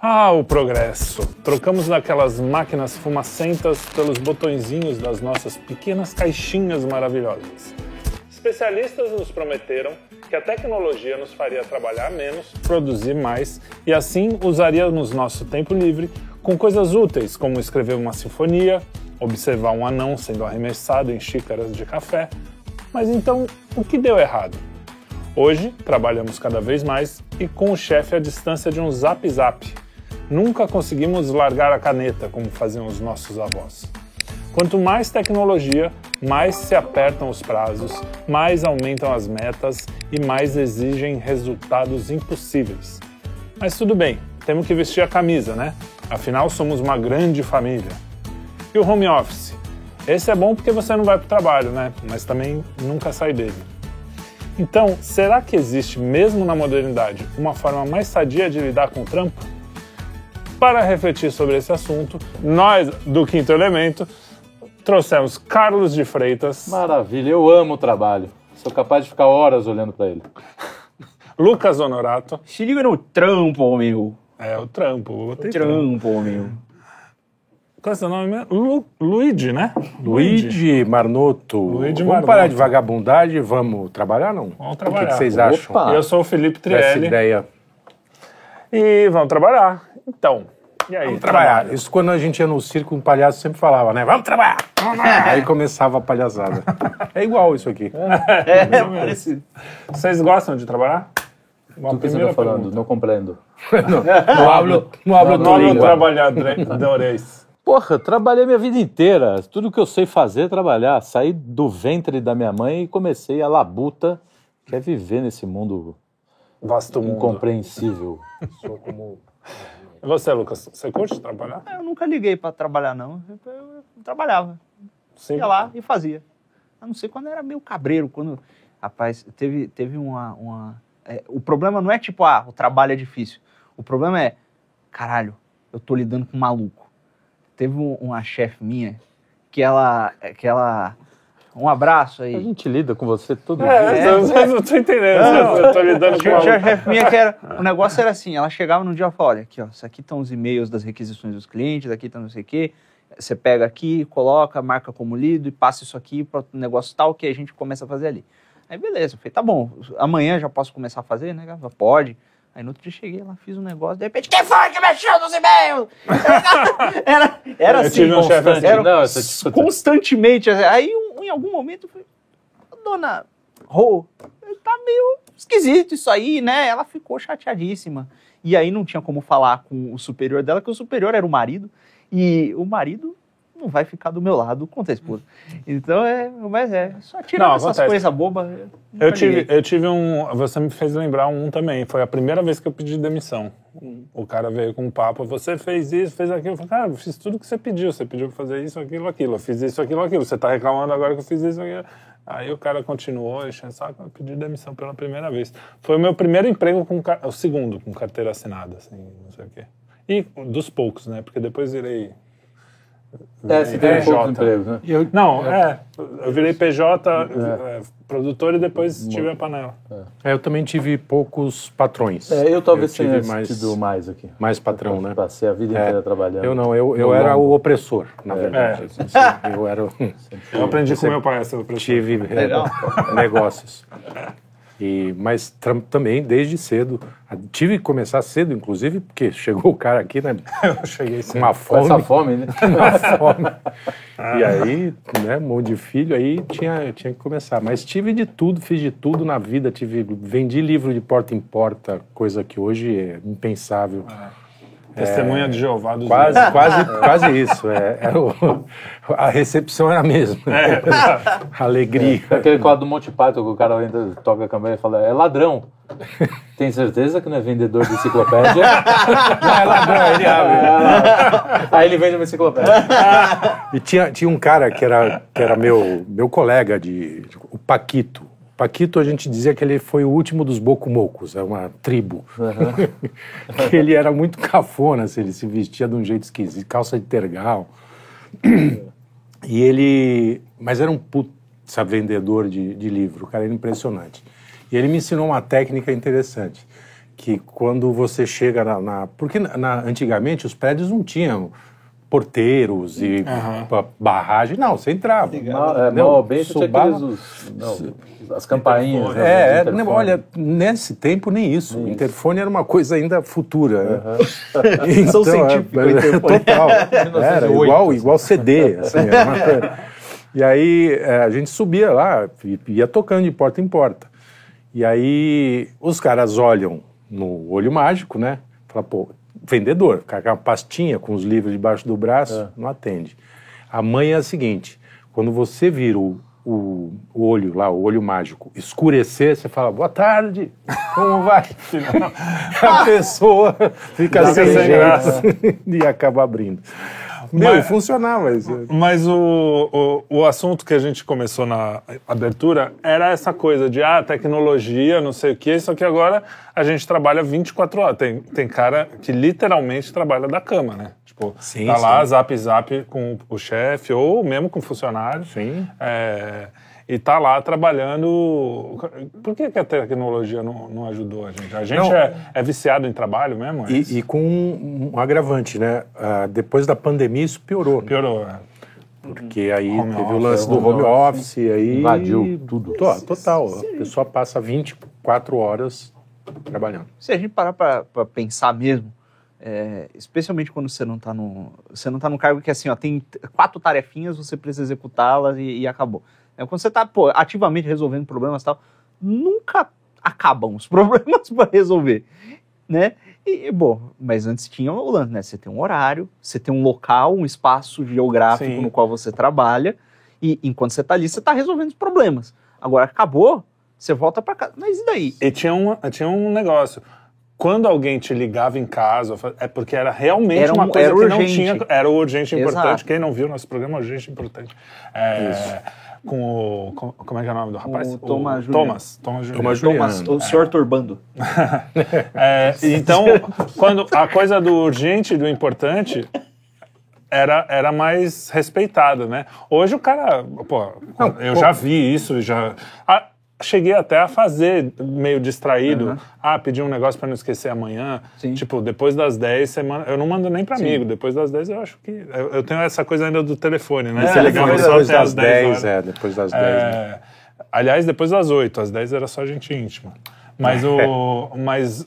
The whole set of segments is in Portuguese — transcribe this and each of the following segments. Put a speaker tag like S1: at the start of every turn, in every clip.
S1: Ah, o progresso! Trocamos daquelas máquinas fumacentas pelos botõezinhos das nossas pequenas caixinhas maravilhosas. Especialistas nos prometeram que a tecnologia nos faria trabalhar menos, produzir mais e assim usaríamos nosso tempo livre com coisas úteis como escrever uma sinfonia, observar um anão sendo arremessado em xícaras de café. Mas então, o que deu errado? Hoje, trabalhamos cada vez mais e com o chefe à distância de um zap zap Nunca conseguimos largar a caneta como faziam os nossos avós. Quanto mais tecnologia, mais se apertam os prazos, mais aumentam as metas e mais exigem resultados impossíveis. Mas tudo bem, temos que vestir a camisa, né? Afinal, somos uma grande família. E o home office? Esse é bom porque você não vai para o trabalho, né? Mas também nunca sai dele. Então, será que existe, mesmo na modernidade, uma forma mais sadia de lidar com o trampo? Para refletir sobre esse assunto, nós do Quinto Elemento trouxemos Carlos de Freitas.
S2: Maravilha, eu amo o trabalho. Sou capaz de ficar horas olhando para ele.
S1: Lucas Honorato.
S3: Se liga no trampo, meu.
S1: É, o trampo.
S3: O trampo, meu.
S1: Qual é o seu nome mesmo? Lu, Luigi, né?
S4: Luigi Marnoto.
S1: Luigi
S4: vamos
S1: Marnoto.
S4: parar de vagabundagem e vamos trabalhar, não?
S1: Vamos
S4: O
S1: trabalhar.
S4: que, que vocês
S2: Opa.
S4: acham
S1: Eu sou o Felipe Trielli.
S4: ideia?
S1: E vamos trabalhar. Então, e aí?
S4: Vamos trabalhar. Isso quando a gente ia no circo, um palhaço sempre falava, né? Vamos trabalhar! Aí começava a palhaçada. É igual isso aqui.
S3: É, parecido.
S1: Vocês gostam de trabalhar? Uma
S2: O que você está falando?
S1: pergunta.
S2: Não compreendo.
S4: Hablo, no hablo
S2: Não,
S4: tu
S1: Vamos
S4: língua.
S1: trabalhadores.
S2: Porra, trabalhei minha vida inteira. Tudo que eu sei fazer é trabalhar. Saí do ventre da minha mãe e comecei a labuta, que é viver nesse mundo
S1: Vasto mundo.
S2: incompreensível.
S1: E você, Lucas, você curte trabalhar?
S3: Eu nunca liguei pra trabalhar, não. Eu, eu trabalhava.
S1: Sim.
S3: Ia lá e fazia. A não ser quando era meio cabreiro, quando. Rapaz, teve, teve uma. uma é, o problema não é tipo, ah, o trabalho é difícil. O problema é, caralho, eu tô lidando com um maluco. Teve um- uma chefe minha que ela. que ela. Um abraço
S2: A
S3: aí.
S2: gente lida com você todo
S1: É,
S2: dia.
S1: eu, eu não tô entendendo. Eu tô lidando com
S3: chefe minha que era. O negócio era assim: ela chegava num dia e falava: olha, aqui, ó, isso aqui estão os e-mails das requisições dos clientes, aqui tá não sei o quê. Você pega aqui, coloca, marca como lido e passa isso aqui para o negócio tal que a gente começa a fazer ali. Aí beleza, eu falei, tá bom, amanhã já posso começar a fazer, né? Ela, Pode. Aí no outro dia cheguei lá, fiz um negócio, de repente, quem foi que mexeu nos e-mails? Era, era assim,
S1: um
S3: constante,
S1: assim.
S3: era
S2: Não,
S3: constantemente. Aí em algum momento eu falei, dona Rô, tá meio esquisito isso aí, né? Ela ficou chateadíssima. E aí não tinha como falar com o superior dela, que o superior era o marido, e o marido não vai ficar do meu lado contra a esposa. Então é, mas é, só
S1: Não,
S3: essas
S1: acontece.
S3: coisas bobas.
S1: Eu tive, eu tive um. Você me fez lembrar um também. Foi a primeira vez que eu pedi demissão. O cara veio com um papo. Você fez isso, fez aquilo. Eu falei, cara, eu fiz tudo que você pediu. Você pediu pra fazer isso, aquilo, aquilo. Eu fiz isso, aquilo, aquilo. Você tá reclamando agora que eu fiz isso, aquilo. Aí o cara continuou, enchendo o saco, eu pedi demissão pela primeira vez. Foi o meu primeiro emprego com. O segundo, com carteira assinada, assim, não sei o quê. E dos poucos, né? Porque depois virei.
S2: É, você tem
S1: É,
S2: poucos empregos, né?
S4: Eu-
S1: Não, é. Eu virei PJ, é, produtor e depois tive a panela.
S4: é, eu também tive poucos patrões.
S2: É, eu talvez
S4: tive
S2: tenha
S4: mais,
S2: tido mais aqui.
S4: mais patrão, né?
S2: Passei a vida
S4: É.
S2: inteira trabalhando.
S4: Eu não, eu, eu era
S2: longo.
S4: o opressor, na verdade. Assim, eu era o...
S1: Eu aprendi com meu pai essa opressão.
S4: tive é, negócios. E, mas também, desde cedo, tive que começar cedo, inclusive, porque chegou o cara aqui, né?
S1: Eu cheguei
S4: Com uma
S2: Com
S4: fome.
S2: essa fome, né?
S4: uma fome. E aí, né, um monte de filho, aí tinha, tinha que começar. Mas tive de tudo, fiz de tudo na vida. Tive, vendi livro de porta em porta, coisa que hoje é impensável.
S1: Testemunha de Jeová dos
S4: Quase,
S1: Deuses.
S4: quase, quase isso. É, era o- a recepção era a mesma. Alegria.
S2: Aquele quadro do Monty Python que o cara entra, toca a câmera e fala, é ladrão. Tem certeza que não é vendedor de enciclopédia?
S4: Não, é ladrão, ele abre.
S2: Aí ele vende uma enciclopédia.
S4: E tinha, tinha um cara que era, que era meu, meu colega, de, o Paquito. Paquito, a gente dizia que ele foi o último dos Bocumocos, é uma tribo. que ele era muito cafona, assim, ele se vestia de um jeito esquisito, calça de tergal. E ele. Mas era um puta vendedor de, de livro, o cara era impressionante. E ele me ensinou uma técnica interessante. que quando você chega na. na- porque na- antigamente os prédios não tinham porteiros e ba- barragem. Não, você entrava.
S2: Mal, é, mal bem,
S4: Subava-
S2: aqueles, os- não, as campainhas. né,
S4: É, é, olha, nesse tempo nem isso. O interfone era uma coisa ainda futura. né?
S3: Ficção científica, o interfone.
S4: Total. Era igual, igual CD. assim, era uma coisa. E aí é, a gente subia lá, e ia tocando de porta em porta. E aí os caras olham no olho mágico, né? Fala, pô, vendedor, com aquela pastinha com os livros debaixo do braço, não atende. A mãe é a seguinte: quando você vira o, o, o olho lá, o olho mágico, escurecer, você fala, boa tarde, como vai? a pessoa fica
S1: Fica
S4: sem
S1: graça.
S4: e acaba abrindo. Meu,
S1: Mas-
S4: funcionava isso.
S1: Mas o, o, o assunto que a gente começou na abertura era essa coisa de ah, tecnologia, não sei o quê, só que agora a gente trabalha 24 horas. Tem, tem cara que literalmente trabalha da cama, né? Tipo,
S4: Sim,
S1: tá lá,
S4: sim.
S1: zap zap com o chefe ou mesmo com o funcionário.
S4: Sim.
S1: É, e tá lá trabalhando. Por que, que a tecnologia não, não ajudou a gente? A gente
S4: Não.
S1: é, é viciado em trabalho mesmo? É?
S4: E, e com um, um agravante, né? Ah, depois da pandemia isso piorou, né?
S1: Piorou, né?
S4: Porque aí
S1: Home
S4: teve o
S1: office,
S4: lance do
S2: home
S4: home office, e aí...
S2: Invadiu tudo.
S4: To- Total, a pessoa passa 24 horas trabalhando.
S3: Se a gente parar pra, pra pensar mesmo, é, especialmente quando você não tá no. Você não tá num cargo que assim, ó, tem quatro tarefinhas, você precisa executá-las e, e acabou. É, quando você tá, pô, ativamente resolvendo problemas e tal, nunca acabam os problemas para resolver. Né? E, bom, mas antes tinha o lance, né? Você tem um horário, você tem um local, um espaço geográfico
S1: Sim.
S3: no qual você trabalha, e enquanto você tá ali, você tá resolvendo os problemas. Agora acabou, você volta para casa. Mas e daí?
S1: E tinha um, tinha um negócio. Quando alguém te ligava em casa, é porque era realmente
S3: Era um-
S1: uma coisa
S3: era
S1: que
S3: urgente.
S1: não tinha. Era urgente e importante.
S3: Exato.
S1: Quem não viu nosso programa, urgente e importante. É, com o. com- como é que é o nome do rapaz?
S3: O Thomas Juliano.
S1: Thomas. Thomas Juliano.
S4: Thomas
S3: Thomas,
S4: Juliano.
S3: o senhor Turbando.
S1: É, então, quando a coisa do urgente e do importante era, era mais respeitada, né? Hoje o cara, pô, eu já vi isso, já ah, cheguei até a fazer meio distraído, ah, pedir um negócio para não esquecer amanhã,
S3: Sim.
S1: tipo, depois das 10, você manda, eu não mando nem para amigo, depois das 10 eu acho que eu, eu tenho essa coisa ainda do telefone, né? Você ligava
S4: depois
S1: só
S4: depois
S1: até
S4: das
S1: as 10 horas.
S4: 10, é, depois das 10. né?
S1: É, aliás, depois das 8, às 10 era só gente íntima. Mas, o, mas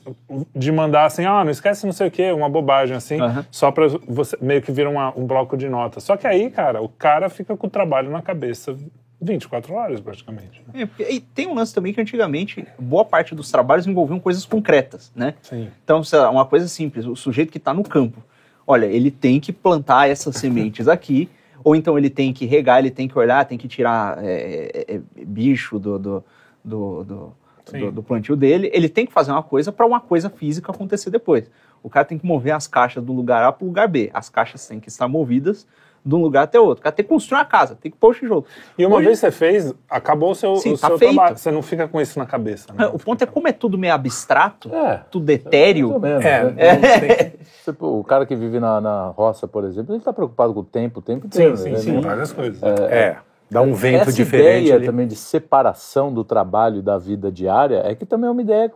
S1: de mandar assim, ah, não esquece não sei o quê, uma bobagem assim,
S3: Aham.
S1: só pra você meio que vira uma- um bloco de notas. Só que aí, cara, o cara fica com o trabalho na cabeça 24 horas praticamente. né?
S3: É, porque- e tem um lance também que antigamente boa parte dos trabalhos envolviam coisas concretas, né?
S1: Sim.
S3: Então, sei lá, uma coisa simples, o sujeito que está no campo, olha, ele tem que plantar essas sementes aqui, ou então ele tem que regar, ele tem que olhar, tem que tirar é, é, é, bicho do, do, do, do, do- do plantio dele, ele tem que fazer uma coisa para uma coisa física acontecer depois. O cara tem que mover as caixas do lugar A para o lugar B. As caixas têm que estar movidas de um lugar até outro. O cara tem que construir uma casa, tem que pôr o tijolo.
S1: E uma
S3: Hoje-
S1: vez você fez, acabou o seu,
S3: Sim,
S1: o
S3: tá
S1: seu
S3: feito.
S1: trabalho. Você não fica com isso na cabeça. Né?
S3: O ponto é como é tudo meio abstrato,
S2: É.
S3: tudo etéreo.
S2: Mais ou menos,
S4: É,
S2: né? Você, pô, o cara que vive na, na roça, por exemplo, ele está preocupado com o tempo o tempo inteiro.
S1: Sim, sim,
S2: né?
S1: sim, várias coisas.
S4: É, dá um vento
S2: Essa
S4: diferente.
S2: ideia
S4: ali.
S2: também de separação do trabalho e da vida diária é que também é uma ideia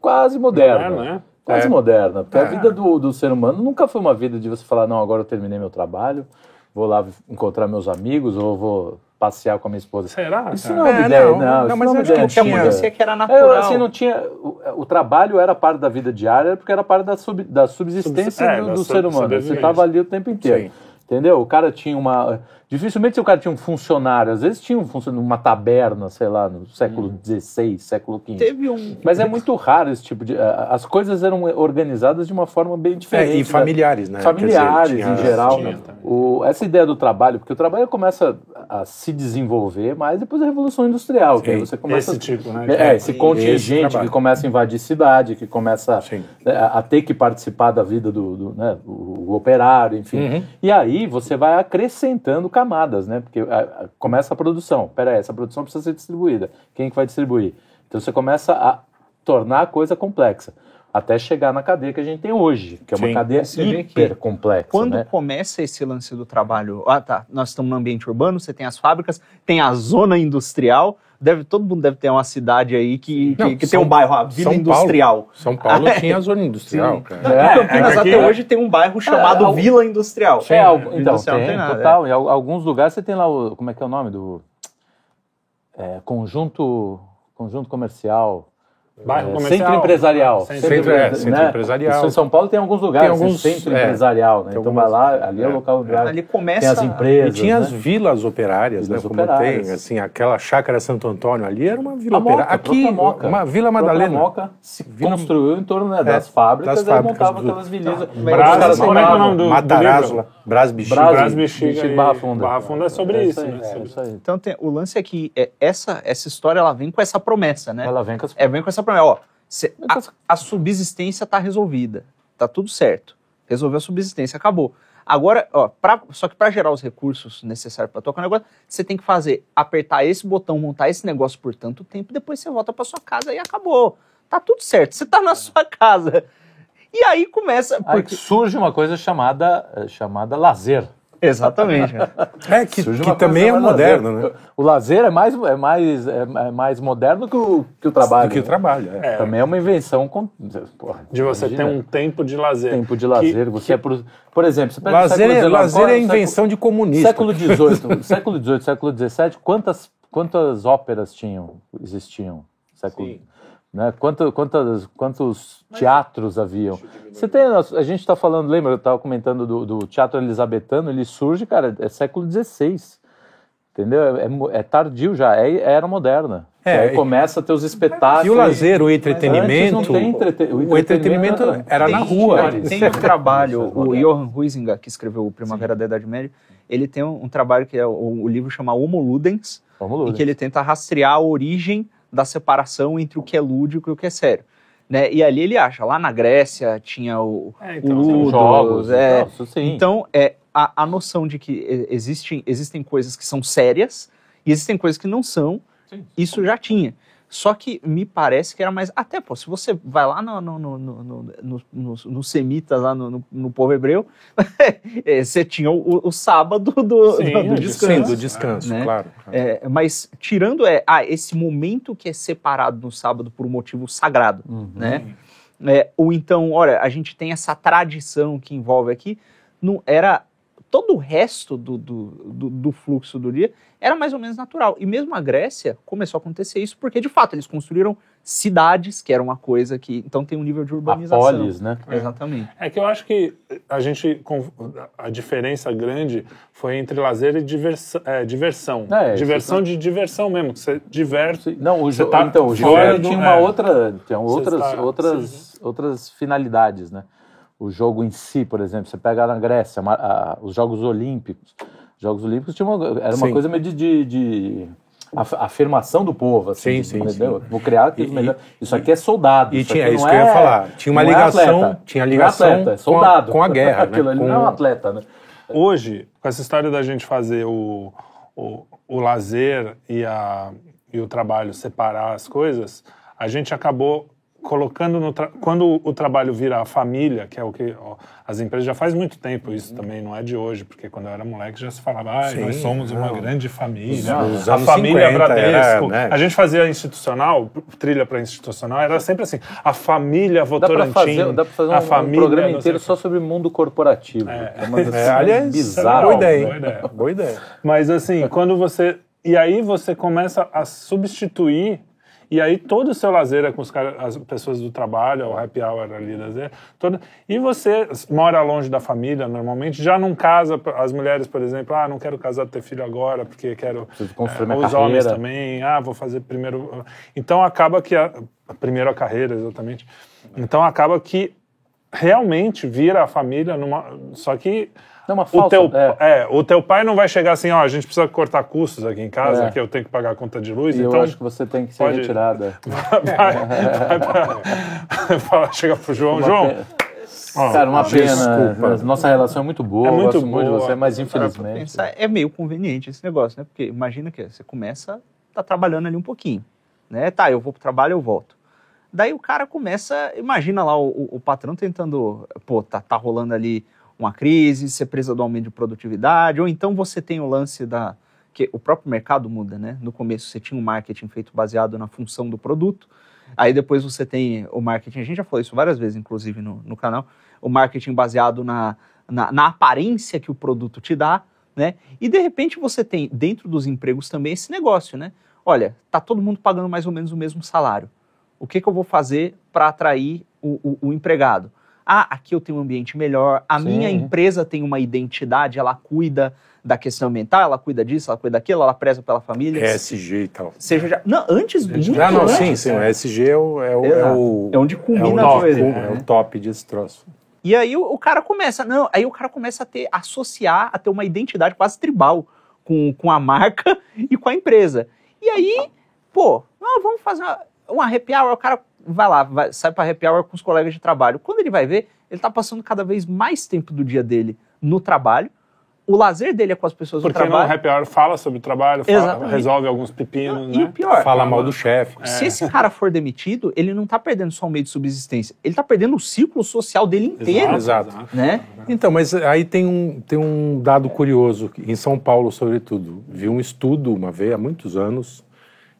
S2: quase moderna.
S1: Moderna, né?
S2: Quase
S4: É.
S2: moderna. Porque a
S4: É.
S2: vida do, do ser humano nunca foi uma vida de você falar, não, agora eu terminei meu trabalho, vou lá encontrar meus amigos ou vou passear com a minha esposa.
S1: Será?
S2: Isso não é uma
S4: É,
S2: ideia,
S4: não,
S2: não.
S4: não,
S2: isso
S4: mas
S2: não é uma
S4: acho que o
S3: que acontecia que era
S2: É,
S3: natural.
S2: assim, não tinha. O, o trabalho era parte da vida diária porque era parte da, sub- da subsistência
S1: É,
S2: do,
S1: da
S2: do
S1: so-
S2: ser humano. Você estava ali o tempo inteiro.
S4: Sim.
S2: Entendeu? O cara tinha uma. Dificilmente o cara tinha um funcionário. Às vezes tinha um funcionário numa taberna, sei lá, no século XVI, século XV.
S3: Teve um.
S2: Mas é muito raro esse tipo de. a- As coisas eram organizadas de uma forma bem diferente.
S4: É, e
S2: da-
S4: familiares, né?
S2: familiares
S4: dizer, tinha-
S2: em geral.
S1: tinha também.
S2: O- essa ideia do trabalho, porque o trabalho começa a se desenvolver mais depois da Revolução Industrial, que aí
S4: Sim,
S2: você começa
S1: Esse tipo, né?
S2: é, esse
S4: Esse
S2: contingente
S4: trabalho.
S2: que começa a invadir cidade, que começa
S4: Sim.
S2: né, a, a ter que participar da vida do, do, né, o, o operário, enfim.
S4: Uhum.
S2: E aí você vai acrescentando camadas, né? Porque a- a- começa a produção. Pera aí, essa produção precisa ser distribuída. Quem que vai distribuir? Então você começa a tornar a coisa complexa. até chegar na cadeia que a gente tem hoje, que é uma
S4: Sim.
S2: cadeia
S3: Você
S2: hiper complexa,
S3: Quando
S2: né?
S3: começa esse lance do trabalho, ah tá, nós estamos no ambiente urbano, você tem as fábricas, tem a zona industrial, deve, todo mundo deve ter uma cidade aí que, que,
S4: Não,
S3: que tem
S4: São-
S3: um bairro, a Vila
S4: São
S3: Industrial.
S4: Paulo, São Paulo tinha a zona industrial,
S3: Sim.
S4: cara.
S3: Em Campinas
S1: é que aqui-
S3: até hoje tem um bairro chamado
S2: al-
S3: Vila Industrial.
S2: É, al- então,
S3: Industrial
S2: tem,
S3: tem nada,
S2: total. Em al- alguns lugares você tem lá o. Como é que é o nome do. é, conjunto. Conjunto comercial.
S1: Bairro
S2: é,
S1: comercial.
S2: Centro empresarial.
S1: Centro-
S4: Centro- é,
S2: né?
S4: centro empresarial.
S2: Isso em São Paulo tem alguns lugares,
S4: Tem alguns,
S2: centro
S4: é,
S2: empresarial, né?
S4: tem
S2: Então
S4: algumas-
S2: vai lá, ali é, o
S4: é,
S2: local.
S3: é. Ali começa...
S2: Tem as
S4: E
S2: empresas.
S4: tinha as
S2: né?
S4: vilas operárias,
S2: Vilas
S4: né? Como
S2: operárias.
S4: tem, assim, aquela chácara Santo Antônio ali era uma vila operária. Aqui, uma Vila
S2: A
S4: Madalena.
S2: Moca se
S4: Vila-
S2: construiu em torno né, das
S4: É,
S2: fábricas,
S4: das
S2: e aí
S4: fábricas
S2: montava
S4: do-
S2: aquelas vilinhas.
S1: Brás,
S2: Os caras
S1: como é que é o nome do-
S4: lá, Brás Bexiga.
S2: Brás,
S1: Brás Bexiga e
S2: Barra Funda.
S1: Barra Funda é sobre isso, né?
S3: Então tem, o lance é que essa, essa história ela vem com essa promessa, né?
S2: Ela vem com as
S3: vem com essa promessa, ó, cê- a, a subsistência tá resolvida, tá tudo certo. Resolveu a subsistência, acabou. Agora, ó, pra- só que para gerar os recursos necessários para tocar o negócio, você tem que fazer, apertar esse botão, montar esse negócio por tanto tempo, depois você volta para sua casa e acabou. Tá tudo certo, você tá na sua casa. E aí começa.
S2: Aí
S3: Porque...
S2: surge uma coisa chamada, eh, chamada lazer.
S3: Exatamente.
S4: É, que, que também é moderno,
S2: lazer.
S4: né?
S2: O lazer é mais, é mais, é é mais moderno que o, que o trabalho.
S4: Do que o
S2: né?
S4: trabalho. É.
S1: É.
S2: Também é uma invenção. Com, porra,
S1: De você ter
S2: imagina,
S1: um tempo de lazer.
S2: tempo de lazer. você é por, por exemplo, você pega o
S4: Lazer,
S2: século
S4: é,
S2: XIX,
S4: lazer é invenção de comunista.
S2: Século XVIII, século XVIII, século XVII, quantas, quantas óperas tinham, existiam? Século,
S4: Sim.
S2: Né? Quanto, quantas, quantos teatros haviam? Você tem, a gente está falando, lembra, eu estava comentando do, do teatro elisabetano, ele surge, cara, é século XVI. Entendeu? É, mo- é tardio já, é era moderna.
S4: É,
S2: aí
S4: e-
S2: começa a ter os espetáculos.
S4: E o lazer, o
S2: Antes
S4: entretenimento.
S2: não tem entrete-
S4: o entretenimento era na
S3: Tem-
S4: rua.
S3: Tem um trabalho, o Johann Huizinga, que escreveu o Primavera da Idade Média, ele tem um, um trabalho que é o, o livro chama Homo Ludens,
S2: Vamos lá.
S3: em que ele tenta rastrear a origem da separação entre o que é lúdico e o que é sério. Né? E ali ele acha, lá na Grécia tinha o,
S1: É,
S3: o
S1: então,
S2: Tem
S3: Ludos,
S2: jogos,
S3: é,
S2: então,
S3: então, é, a, a noção de que existem, existem coisas que são sérias e existem coisas que não são,
S2: Sim.
S3: isso já tinha. Só que me parece que era mais. Até, pô, se você vai lá no, no, no, no, no, no, no, no semitas, lá no, no, no povo hebreu, é, você tinha o, o sábado do,
S1: Sim,
S3: do, do descanso.
S4: Sim, do descanso,
S3: Né?
S4: claro.
S3: É, mas tirando é, ah, esse momento que é separado no sábado por um motivo sagrado,
S2: Uhum.
S3: né? É, ou então, olha, a gente tem essa tradição que envolve aqui, não era todo o resto do, do, do, do fluxo do dia era mais ou menos natural. E mesmo a Grécia começou a acontecer isso porque, de fato, eles construíram cidades, que era uma coisa que. Então tem um nível de
S2: A
S3: urbanização.
S2: polis, né?
S3: Exatamente.
S1: É que eu acho que a gente. com- A diferença grande foi entre lazer e diversão. É, diversão.
S2: É,
S1: diversão de diversão mesmo. Que você diverte.
S2: Não, o
S1: Você
S2: jogo,
S1: tá
S2: então, o jogo
S1: fora
S2: ele
S1: do-
S2: tinha uma
S1: é.
S2: outra, tinha outras,
S1: está-
S2: outras, outras finalidades, né? O jogo em si, por exemplo, você pega na Grécia, ma- a- os Jogos Olímpicos. Os Jogos Olímpicos tinha uma, era uma
S4: Sim.
S2: coisa meio de, de, de af- afirmação do povo, assim,
S4: Sim, sim,
S2: entendeu?
S4: sim.
S2: Vou criar aquilo
S4: E-
S2: melhor. Isso aqui é soldado.
S4: E
S2: isso
S4: tinha
S2: aqui
S4: isso
S2: não
S4: que eu ia
S2: é-
S4: falar. Tinha uma
S2: é
S4: ligação,
S2: atleta.
S4: tinha
S2: Não é
S4: ligação
S2: atleta, é
S4: com a-
S2: soldado.
S4: com a guerra, né?
S2: Aquilo ali
S4: Com-
S2: não é um atleta, né?
S1: Hoje, com essa história da gente fazer o, o, o lazer e, a, e o trabalho separar as coisas, a gente acabou colocando no tra- quando o trabalho vira a família, que é o que ó, as empresas já faz muito tempo isso também não é de hoje, porque quando eu era moleque já se falava, ah,
S4: Sim,
S1: nós somos uma
S4: não.
S1: grande família,
S4: Nos
S1: a
S4: anos
S1: família
S4: 50
S1: Bradesco.
S4: era, né?
S1: A gente fazia institucional, trilha para institucional, era sempre assim, a família
S2: Dá
S1: Votorantim,
S2: fazer, dá pra fazer
S1: a
S2: um, um
S1: família
S2: programa inteiro só sobre mundo corporativo. É, uma das
S4: É,
S2: coisas
S4: aliás,
S2: bizarras.
S4: boa ideia,
S1: boa ideia.
S4: Boa ideia.
S1: Mas assim, quando você. E aí você começa a substituir. E aí todo o seu lazer é com os cara, as pessoas do trabalho, o happy hour ali, lazer, todo, e você mora longe da família normalmente, já não casa, as mulheres, por exemplo, ah, não quero casar, ter filho agora, porque quero...
S2: Preciso construir
S1: eh,
S2: minha
S1: os
S2: carreira.
S1: homens também, ah, vou fazer primeiro... Então acaba que... A, primeiro a carreira, exatamente. Então acaba que realmente vira a família numa... Só que
S2: Não, uma
S1: o teu,
S2: é.
S1: é, o teu pai não vai chegar assim, ó, a gente precisa cortar custos aqui em casa,
S2: É.
S1: que eu tenho que pagar a conta de luz,
S2: E
S1: então
S2: eu acho que você tem que ser
S1: pode-
S2: retirada.
S1: vai, vai pra- fala, chega pro João,
S2: Uma
S1: João, ó,
S2: Cara, uma pena.
S4: desculpa.
S2: Nossa relação é muito boa.
S1: É muito
S2: gosto muito de
S1: boa.
S2: você, mas infelizmente.
S3: pensar, é meio conveniente esse negócio, né? Porque imagina que você começa, tá trabalhando ali um pouquinho, né? Tá, eu vou pro trabalho, eu volto. Daí o cara começa, imagina lá o, o- o patrão tentando, pô, tá, tá rolando ali uma crise, você precisa do aumento de produtividade, ou então você tem o lance da. que o próprio mercado muda, né? No começo você tinha um marketing feito baseado na função do produto, aí depois você tem o marketing, a gente já falou isso várias vezes, inclusive no, no canal, o marketing baseado na, na, na aparência que o produto te dá, né? E de repente você tem dentro dos empregos também esse negócio, né? Olha, tá todo mundo pagando mais ou menos o mesmo salário. O que, que eu vou fazer para atrair o, o- o empregado? Ah, aqui eu tenho um ambiente melhor, a
S2: Sim.
S3: minha empresa tem uma identidade, ela cuida da questão ambiental, ela cuida disso, ela cuida daquilo, ela preza pela família.
S4: ESG e tal.
S3: Seja já, não, antes, muito
S4: Ah, não,
S3: antes.
S4: sim, sim. O ESG é o. É, o, é,
S3: Exato.
S4: o,
S3: É onde
S4: é o
S3: culmina a coisa.
S4: é o top desse troço.
S3: E aí o, o cara começa, não, aí o cara começa a ter, associar, a ter uma identidade quase tribal com, com a marca e com a empresa. E aí, pô, ah, vamos fazer uma, um happy hour, o cara vai lá, vai- sai pra happy hour com os colegas de trabalho. Quando ele vai ver, ele tá passando cada vez mais tempo do dia dele no trabalho, o lazer dele é com as pessoas
S1: Porque
S3: do
S1: no
S3: trabalho.
S1: happy hour fala sobre o trabalho, fala- resolve alguns pepinos,
S3: e o
S1: né?
S3: pior,
S4: Fala mal do chefe.
S3: se esse cara for demitido, ele não tá perdendo só um meio de subsistência, ele tá perdendo o ciclo social dele inteiro,
S4: Exato.
S3: né?
S4: Então, mas aí tem um, tem um dado curioso, em São Paulo, sobretudo. Vi um estudo uma vez, há muitos anos,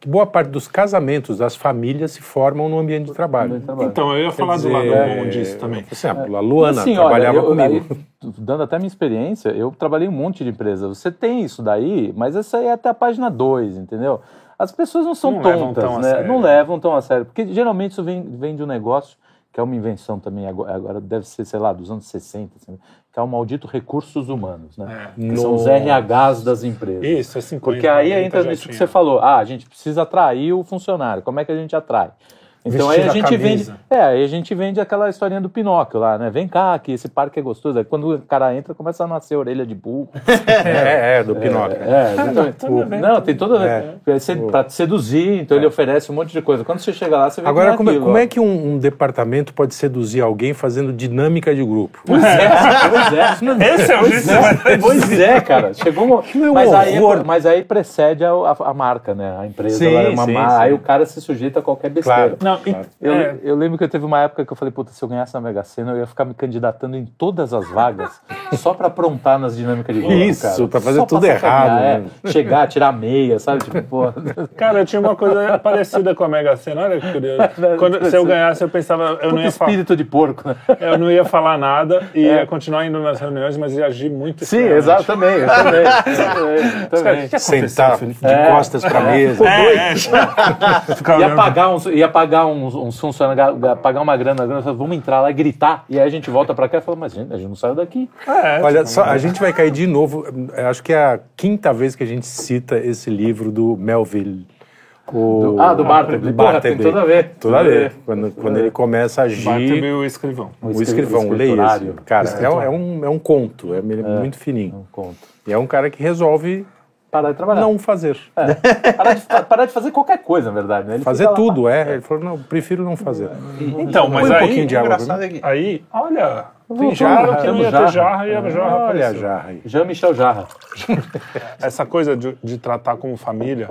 S4: que boa parte dos casamentos das famílias se formam no ambiente de trabalho.
S1: Então, eu ia falar do
S4: Quer
S1: lado
S4: dizer,
S1: bom disso também.
S4: Por exemplo, a Luana
S2: Assim,
S4: trabalhava
S2: olha, eu-
S4: comigo.
S2: aí, dando até minha experiência, eu trabalhei em um monte de empresa. Você tem isso daí, mas essa aí é até a página 2, entendeu? As pessoas não são
S1: Não levam
S2: tontas,
S1: tão a
S2: né?
S1: sério.
S2: Não levam tão a sério. Porque geralmente isso vem, vem de um negócio que é uma invenção também, agora, agora deve ser, sei lá, dos anos 60, assim, que é o maldito recursos humanos, né? Que são os. RHs das empresas.
S1: Isso, é 50.
S2: Porque aí
S1: 90
S2: entra nisso que você falou. Ah, a gente precisa atrair o funcionário. Como é que a gente atrai? Então
S1: Vestir
S2: aí a
S1: a
S2: gente vende. É, aí a gente vende aquela historinha do Pinóquio lá, né? Vem cá, que esse parque é gostoso. Aí quando o cara entra, começa a nascer orelha de burro.
S4: É, é, do Pinóquio.
S2: É, exatamente. não, tem toda.
S4: É.
S2: É. Pra te seduzir, então ele oferece um monte de coisa. Quando você chega lá, você vê
S4: Agora,
S2: que
S4: como
S2: não
S4: é,
S2: aquilo,
S4: como é que um, um departamento pode seduzir alguém fazendo dinâmica de grupo?
S2: Pois é, pois é.
S1: Esse é o
S2: Pois é, pois é, cara. Chegou
S4: é
S2: mas, aí,
S4: horror.
S2: mas aí precede a, a- a marca, né? A empresa.
S4: Sim,
S2: ela é uma
S4: sim,
S2: mar-
S4: sim.
S2: Aí o cara se sujeita a qualquer besteira.
S4: Claro.
S1: Não, e-
S2: Eu,
S1: é,
S2: eu lembro que eu teve uma época que eu falei, puta, se eu ganhasse na Mega Sena, eu ia ficar me candidatando em todas as vagas só pra aprontar nas dinâmicas de grupo,
S4: Isso,
S2: cara.
S4: pra fazer
S2: Só
S4: tudo
S2: sacanear,
S4: errado,
S2: é.
S4: né?
S2: Chegar, tirar meia, sabe? Tipo, pô.
S1: Cara, eu tinha uma coisa parecida com a Mega Sena. Olha que curioso. Quando, se eu ganhasse, eu pensava, eu não, ia falar,
S2: espírito de porco, né?
S1: eu não ia falar nada e ia continuar indo nas reuniões, mas ia agir muito
S2: Sim, exato, também. Eu também. Eu também.
S4: Sentar de
S2: É.
S4: costas pra mesa.
S1: É, é.
S2: Ia pagar uns, ia pagar uns, uns funcionários, pagar uma grana, grana, vamos entrar lá e gritar. E aí a gente volta pra cá e fala, mas gente, a gente não saiu daqui.
S1: É,
S4: Olha,
S1: tipo,
S4: só, a gente vai cair de novo. eu Acho que é a quinta vez que a gente cita esse livro do Melville. O,
S2: ah, do Bartleby.
S4: do
S2: Porra, tem tudo a ver.
S4: Tudo a ver. Quando, quando ele começa a agir.
S1: Bartleby e o escrivão.
S4: O escrivão, leia
S2: escriturário.
S4: esse. Cara, é, um- é um, é um conto, é, muito fininho.
S2: Não conto.
S4: E é um cara que resolve
S2: Parar de trabalhar.
S4: não fazer.
S2: Parar, de, parar de fazer qualquer coisa, na verdade. Né? Ele
S4: Fazer
S2: lá,
S4: tudo, é. Ele falou, não, prefiro não fazer.
S1: Então, mas
S4: Põe um
S1: aí,
S4: pouquinho de água mim.
S3: é que
S1: aí, olha, tem jarra
S2: vamos,
S1: que não ia
S2: jarra.
S1: ter jarra e a jarra
S4: Olha a jarra aí.
S2: Jean-Michel Jarra.
S1: essa coisa de, de tratar como família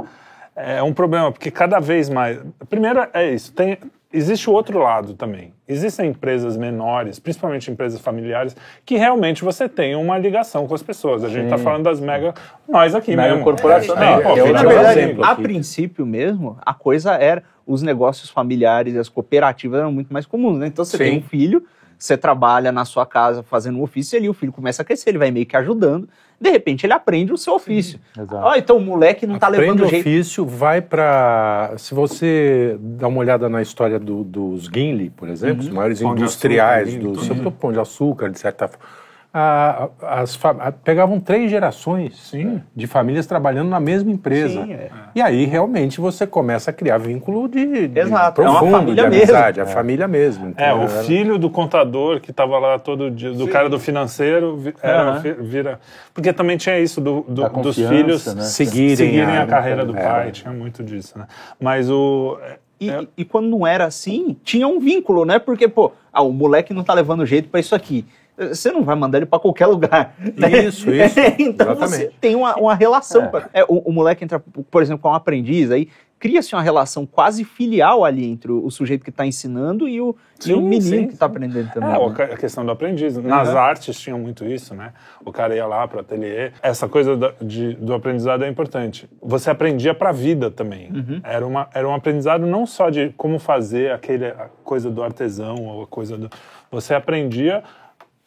S1: é um problema, porque cada vez mais. Primeiro é isso, tem, existe o outro lado também. Existem empresas menores, principalmente empresas familiares, que realmente você tem uma ligação com as pessoas. A gente está falando das mega. Nós aqui
S2: Mega
S1: mesmo.
S2: corporação,
S1: É,
S3: na verdade,
S1: exemplo
S3: a princípio mesmo, a coisa era. Os negócios familiares e as cooperativas eram muito mais comuns, né? Então você
S4: Sim.
S3: tem um filho, você trabalha na sua casa fazendo um ofício e ali o filho começa a crescer, ele vai meio que ajudando. De repente ele aprende o seu ofício.
S2: exato.
S3: Ó, então o moleque não tá
S4: Aprende
S3: levando
S4: o
S3: jeito.
S4: ofício, vai para. Se você dá uma olhada na história do- dos Gimli, por exemplo, os maiores
S1: Pão
S4: industriais
S1: açúcar,
S4: do pão de açúcar, de certa forma. A- as pegavam três gerações de famílias trabalhando na mesma empresa.
S3: Sim, é.
S4: E aí realmente você começa a criar vínculo de, de
S3: Exato, é uma
S4: profundo,
S3: família
S4: de
S3: mesmo.
S4: amizade, a família mesmo.
S1: É,
S4: Então,
S1: o
S4: era-
S1: filho do contador que estava lá todo dia, do cara do financeiro, vi- era, fi- vira. Porque também tinha isso do, do- dos filhos
S2: né?
S4: Seguirem
S1: seguirem
S4: a-
S1: a, carreira do
S4: é.
S1: pai, tinha muito disso, né? Mas o.
S3: E,
S1: É.
S3: e quando não era assim, tinha um vínculo, né? Porque, pô, ah, o moleque não tá levando jeito pra isso aqui. Você não vai mandar ele pra qualquer lugar. né?
S4: Isso, isso.
S3: então você
S4: Exatamente.
S3: tem uma, uma relação.
S2: É.
S3: é, o, o moleque entra, por exemplo, com um aprendiz, aí cria-se uma relação quase filial ali entre o, o sujeito que está ensinando e o, e o
S1: Sim,
S3: menino
S1: sim.
S3: que está aprendendo também.
S1: É,
S3: né?
S1: a questão do aprendiz. Nas artes tinham muito isso, né? O cara ia lá para o ateliê. Essa coisa da- de- do aprendizado é importante. Você aprendia para a vida também. Era, uma, era um aprendizado não só de como fazer aquele, a coisa do artesão ou a coisa do... Você aprendia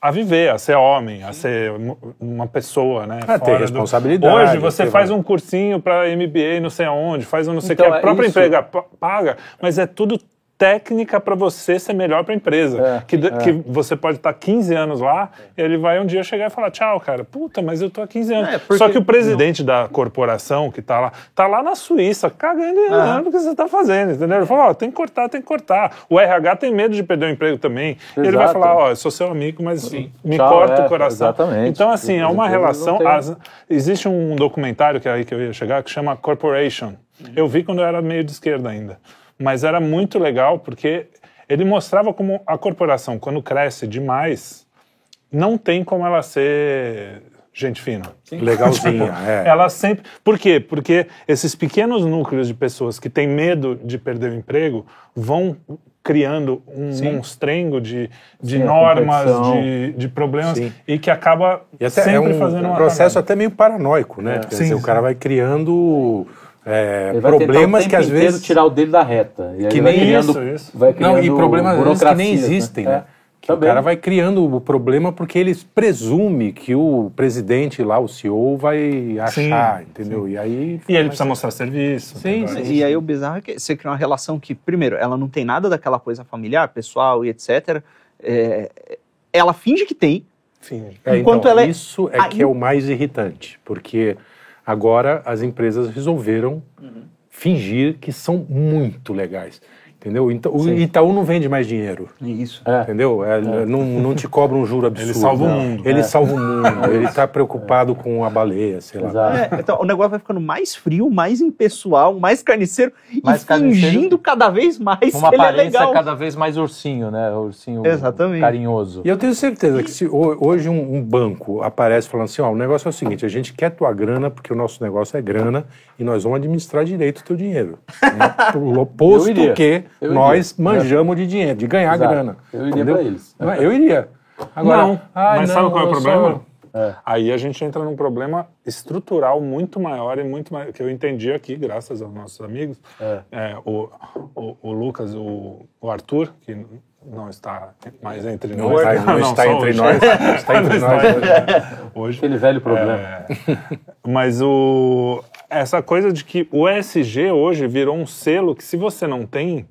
S1: a viver, a ser homem, a ser um- uma pessoa, né?
S4: A ter
S1: Fora do-
S4: responsabilidade,
S1: Hoje você faz um cursinho para MBA não sei aonde, faz um não sei o
S2: Então,
S1: que, a
S2: é
S1: própria
S2: isso.
S1: emprega pa- paga, mas é tudo técnica para você ser melhor para a empresa.
S2: É,
S1: que, de- que você pode estar 15 anos lá e ele vai um dia chegar e falar: tchau, cara, puta, mas eu tô há 15 anos.
S3: É, porque-
S1: Só que o presidente da corporação que tá lá, tá lá na Suíça, cagando e andando o que você tá fazendo, entendeu? Ele fala: ó, tem que cortar, tem que cortar. O RH tem medo de perder o emprego também. E ele vai falar: ó, eu sou seu amigo, mas me
S2: Tchau,
S1: corta
S2: é,
S1: o coração.
S2: exatamente.
S1: Então, assim, é uma relação. as- existe um documentário que é aí que eu ia chegar que chama Corporation. Eu vi quando eu era meio de esquerda ainda. Mas era muito legal porque ele mostrava como a corporação, quando cresce demais, não tem como ela ser gente fina.
S4: Legalzinha, é.
S1: Ela sempre. Por quê? Porque esses pequenos núcleos de pessoas que têm medo de perder o emprego vão criando um monstrengo de, de
S2: Sim,
S1: normas, de, de problemas
S4: Sim.
S1: e que acaba
S4: E até
S1: sempre
S4: é um
S1: fazendo uma
S4: processo
S1: cagada.
S4: até meio paranoico, né? Quer
S1: Sim,
S4: dizer, o
S1: sim.
S4: cara vai criando é,
S2: Ele vai
S4: problemas que às vezes
S2: tirar o dele da reta. E aí
S4: Que
S2: vai
S4: nem
S2: criando,
S1: isso, isso.
S2: Vai
S4: não
S2: criando
S4: e problemas às vezes que nem
S2: burocracias,
S4: existem, né?
S2: É.
S4: Que o
S2: Também.
S4: cara vai criando o problema porque eles presume que o presidente lá, o CEO, vai achar,
S1: Sim,
S4: entendeu? E aí
S1: E ele precisa mostrar serviço.
S4: Sim,
S1: entendeu?
S3: E aí o bizarro é que você cria uma relação que, primeiro, ela não tem nada daquela coisa familiar, pessoal e etc. É, ela finge que tem,
S1: Enfim,
S4: É,
S3: Enquanto
S4: então,
S3: ela é-
S4: Isso é que é o mais irritante, porque agora as empresas resolveram fingir que são muito legais. Entendeu? Então, o
S2: Sim.
S4: Itaú não vende mais dinheiro.
S3: isso.
S2: É.
S4: Entendeu? É, Não, não te cobra um juro absurdo.
S1: Ele salva o mundo.
S4: Ele
S2: É.
S4: salva o mundo. Ele está preocupado com a baleia, sei lá.
S2: Exato.
S3: É, então o negócio vai ficando mais frio, mais impessoal, mais carniceiro
S2: Mais
S3: e
S2: carniceiro.
S3: fingindo cada vez mais
S2: Uma
S3: que ele é
S2: aparência
S3: legal.
S2: cada vez mais ursinho, né? Ursinho
S3: Exatamente.
S2: carinhoso.
S4: E eu tenho certeza que se ho- hoje um, um banco aparece falando assim, ó, o negócio é o seguinte, a gente quer tua grana porque o nosso negócio é grana e nós vamos administrar direito o teu dinheiro. Né? Pelo- Posto
S2: Eu iria.
S4: que
S2: Eu
S4: nós
S2: iria.
S4: manjamos de dinheiro, de ganhar
S2: Exato.
S4: grana.
S2: Eu iria pra eles.
S4: Não é? Eu iria. Agora,
S1: não,
S4: "Ai,
S1: mas
S4: não,
S1: sabe qual é o problema?
S4: sou-"
S2: É.
S1: Aí a gente entra num problema estrutural muito maior e muito maior, que eu entendi aqui, graças aos nossos amigos,
S2: É.
S1: É, o, o, o Lucas, o, o Arthur, que não está mais entre
S4: Não
S1: nós.
S4: está, não está
S1: só
S4: entre
S1: hoje.
S4: nós. Está entre
S1: Não
S4: nós.
S1: está hoje.
S2: Aquele velho problema.
S1: É, mas o, essa coisa de que o ESG hoje virou um selo que se você não tem,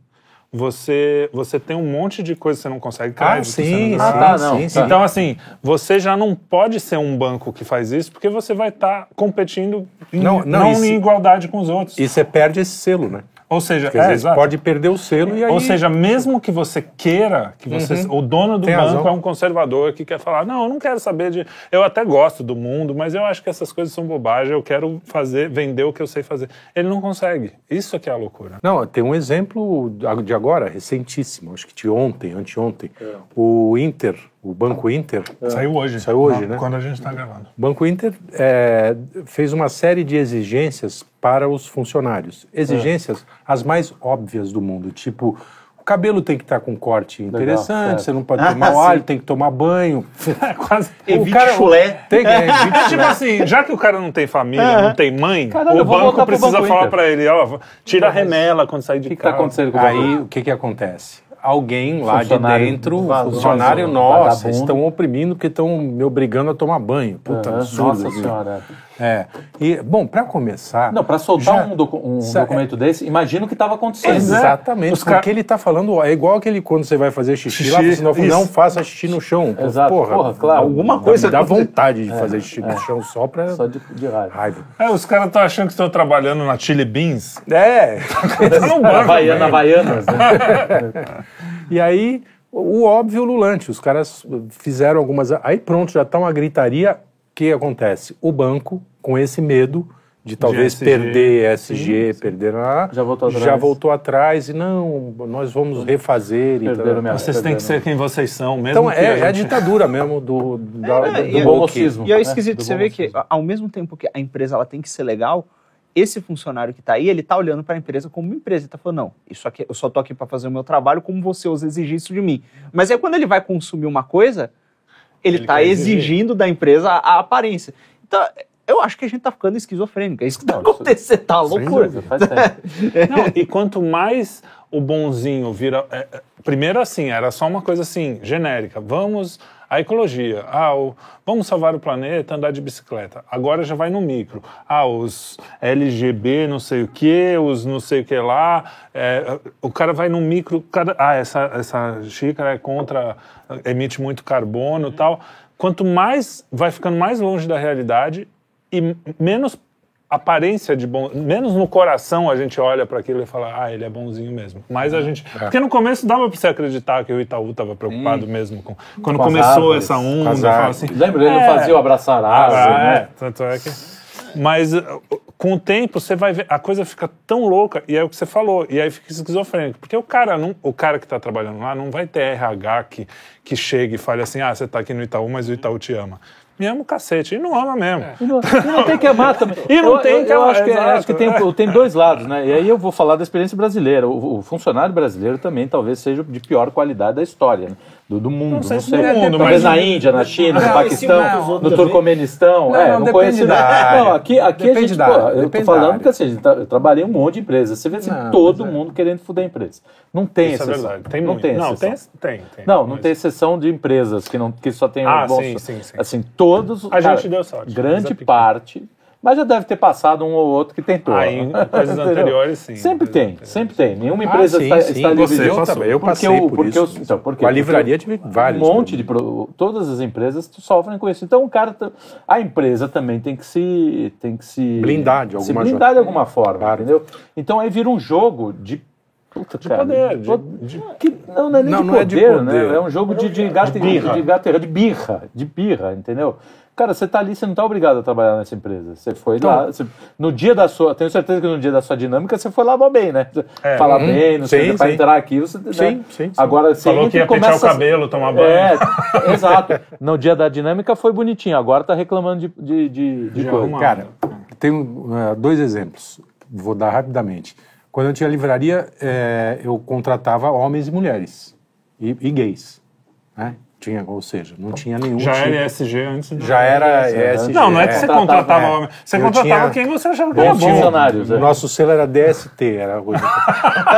S1: você, você tem um monte de coisa que você não consegue
S4: Ah,
S1: crédito, você
S4: sim,
S1: não
S2: Ah,
S4: sim,
S2: tá, não.
S4: sim, sim.
S1: então, assim, você já não pode ser um banco que faz isso, porque você vai estar competindo em,
S4: Não,
S1: não,
S4: não, e se-
S1: em igualdade com os outros.
S4: E você perde esse selo, né?
S1: Ou seja,
S4: Porque
S1: é,
S4: vezes pode perder o selo e aí...
S1: Ou seja, mesmo que você queira, que você, o dono do
S4: Tem
S1: banco
S4: razão.
S1: é um conservador que quer falar, não, eu não quero saber de, eu até gosto do mundo, mas eu acho que essas coisas são bobagem, eu quero fazer, vender o que eu sei fazer. Ele não consegue. Isso aqui é a loucura.
S4: Não, tem um exemplo de agora, recentíssimo, acho que de ontem, anteontem. O Inter, o Banco Inter,
S1: Saiu hoje.
S4: Saiu hoje,
S1: Não,
S4: né?
S1: Quando a gente está gravando.
S4: o Banco Inter é, fez uma série de exigências para os funcionários. Exigências as mais óbvias do mundo, tipo... O cabelo tem que estar com corte interessante,
S2: certo.
S4: você não pode
S3: Ah,
S4: tomar
S3: sim.
S4: óleo, tem que tomar banho.
S1: É quase.
S3: Evite
S4: o cara,
S3: chulé.
S4: Tem, é, evite
S1: É tipo assim, já que o cara não tem família, não tem mãe,
S2: Caralho,
S1: o banco precisa
S2: Banco
S1: falar pra ele, ó, tira a remela quando sair de
S2: O que está
S1: casa.
S2: acontecendo com o banco?
S4: Aí o que que acontece? Alguém lá de dentro,
S2: vazou,
S4: funcionário,
S2: vazou,
S4: nossa,
S2: vagabundo.
S4: estão oprimindo porque estão me obrigando a tomar banho. Puta
S2: Aham,
S4: absurdo.
S2: Nossa senhora.
S4: É. E, bom, para começar.
S2: Não, para soltar
S4: já-
S2: um, docu- um
S4: Sa-
S2: documento desse, imagina o que estava acontecendo.
S4: Exatamente,
S1: Os
S4: porque
S1: ca-
S4: ele está falando, é igual aquele quando você vai fazer xixi, lá,
S1: Xixi,
S4: você não, não faça xixi no chão.
S2: Exato,
S4: Porra,
S2: porra, claro.
S4: alguma coisa
S3: dá
S4: dá vontade de fazer xixi no chão só para
S2: Só de, de raiva.
S4: raiva.
S1: É, os caras estão achando que estão trabalhando na Chili Beans.
S4: É.
S1: Tá num banco,
S2: Havaiana. Havaianas, né?
S4: E aí, o óbvio lulante, os caras fizeram algumas. Aí pronto, já tá uma gritaria. O que acontece? O banco, com esse medo de talvez
S1: SG.
S4: perder ESG, perder a.
S2: Já voltou atrás.
S4: Já voltou atrás e não, nós vamos refazer. e
S2: Perderam
S4: tal.
S2: minha-
S1: Vocês têm que ser quem vocês são, mesmo
S4: Então
S1: que
S4: é,
S1: a
S4: é a
S1: gente-
S4: ditadura mesmo do, da-
S3: É,
S4: do,
S3: e
S4: do
S3: é-
S4: woke.
S2: mocismo.
S3: E é
S2: É,
S3: esquisito, você vê que ao mesmo tempo que a empresa ela tem que ser legal, esse funcionário que está aí, ele está olhando para a empresa como uma empresa. Ele está falando, não, isso aqui, eu só tô aqui para fazer o meu trabalho como você os exigir isso de mim. Mas aí quando ele vai consumir uma coisa, ele está exigindo da empresa a, a aparência. Então, eu acho que a gente está ficando esquizofrênico. É isso que está acontecendo, tá loucura.
S4: dúvida.
S2: Faz.
S1: Não, e quanto mais o bonzinho vira. é, é, primeiro, assim, era só uma coisa assim, genérica. Vamos. A ecologia. Ah, o, vamos salvar o planeta, andar de bicicleta. Agora já vai no micro. Ah, os LGB, não sei o que, os não sei o que lá. é, o cara vai no micro. Cada, ah, essa, essa xícara é contra. emite muito carbono e tal. Quanto mais vai ficando mais longe da realidade e menos aparência de bom, menos no coração a gente olha para aquilo e fala, ah, ele é bonzinho mesmo. Mas a gente, porque no começo dava para você acreditar que o Itaú estava preocupado mesmo com quando
S2: Com
S1: começou
S2: árvores,
S1: essa
S4: com
S1: onda, fala
S4: árvores.
S1: assim,
S2: Lembra? Ele
S1: É.
S2: fazia o abraçar árvore,
S1: ah,
S2: né?
S1: é, tanto é que mas uh, com o tempo você vai ver, a coisa fica tão louca e é o que você falou, e aí fica esquizofrênico, porque o cara não, o cara que está trabalhando lá não vai ter RH que que chegue e fale assim: "Ah, você está aqui no Itaú, mas o Itaú te ama". Me ama o cacete, e não ama mesmo.
S2: E não, e não tem que amar também.
S1: E não
S2: eu,
S1: tem
S2: eu,
S1: que amar,
S2: acho que,
S1: exato.
S2: acho que tem, tem dois lados, né? E aí eu vou falar da experiência brasileira. O, o funcionário brasileiro também talvez seja de pior qualidade da história, né? Do, do mundo. Não
S1: sei
S2: sei.
S1: se do mundo,
S2: talvez
S1: mas-
S2: na Índia, na China, no
S5: Não,
S2: Paquistão,
S5: não,
S2: no
S5: não,
S2: Turcomenistão.
S5: Não,
S2: é,
S5: não,
S2: não, conheço
S5: da área.
S2: Não, aqui, aqui a gente, pô, eu tô falando que assim, eu trabalhei em um monte de empresas. Você vê assim,
S5: Não,
S2: todo
S5: é.
S2: mundo querendo fuder a empresa. Não tem
S1: Isso é
S2: exceção.
S1: verdade. Tem
S2: não
S1: muito.
S2: tem
S1: não, tem,
S2: exceção.
S1: tem, tem.
S2: Não, não
S1: Mas-
S2: tem exceção de empresas que, não, que só tem
S1: Ah,
S2: o bom
S1: sim, sim, sim.
S2: Assim, todos.
S1: A gente deu sorte, é
S2: Grande
S1: pequeno.
S2: parte. Mas já deve ter passado um ou outro que tentou.
S1: Ah, em anteriores, sim.
S2: Sempre tem,
S1: anteriores.
S2: sempre tem. Nenhuma
S4: Ah,
S2: empresa
S4: sim,
S2: está,
S4: sim.
S2: está livre
S4: Você
S2: disso.
S4: passou. Eu
S2: Porque
S4: passei
S2: o-
S4: por
S2: porque
S4: isso.
S2: então, por quê?
S4: Com a
S2: Porque
S4: livraria tive vários
S2: Um monte de. Todas as empresas sofrem com isso. Então, o cara. A empresa também tem que se. Tem que se.
S4: Blindar de
S2: se
S4: alguma
S2: blindar de
S4: jo-
S2: alguma forma,
S4: Claro.
S2: entendeu? Então aí vira um jogo de. Puta,
S1: De
S2: cara,
S1: poder, de- de-
S2: que- não, não é nem
S4: Não,
S2: de,
S4: não é de
S2: poder,
S4: poder.
S2: né? É um jogo de, de, gato, de,
S1: birra.
S2: de, gato- de birra, de birra, entendeu? Cara, você tá ali, você não tá obrigado a trabalhar nessa empresa. Você foi
S4: Então-
S2: lá, você- no dia da sua, tenho certeza que no dia da sua dinâmica você foi lá mó bem, né?
S1: É.
S2: Falar
S4: Uhum.
S2: bem, não sei,
S4: Sim,
S2: pra
S4: sim.
S2: entrar aqui, você, né?
S4: Sim, sim, sim.
S2: Agora você
S1: Falou que ia pentear o
S2: começa
S1: cabelo, tomar banho.
S2: É, exato. No dia da dinâmica foi bonitinho, agora tá reclamando de, de, de, de coisa.
S1: arrumar.
S4: Cara, tenho eh, dois exemplos. Vou dar rapidamente. Quando eu tinha livraria, eh, eu contratava homens e mulheres. E, e gays. Né? Tinha, ou seja, não tinha nenhum
S1: Já
S4: tipo-
S1: era ESG antes de...
S4: Já era ESG.
S1: Não, não é que você
S2: Contratava,
S4: é.
S1: homem. Você
S4: Eu
S1: contratava
S4: tinha-
S1: quem você achava que
S2: Bons
S1: era bom.
S2: funcionários, é.
S4: O nosso selo era DST, era hoje.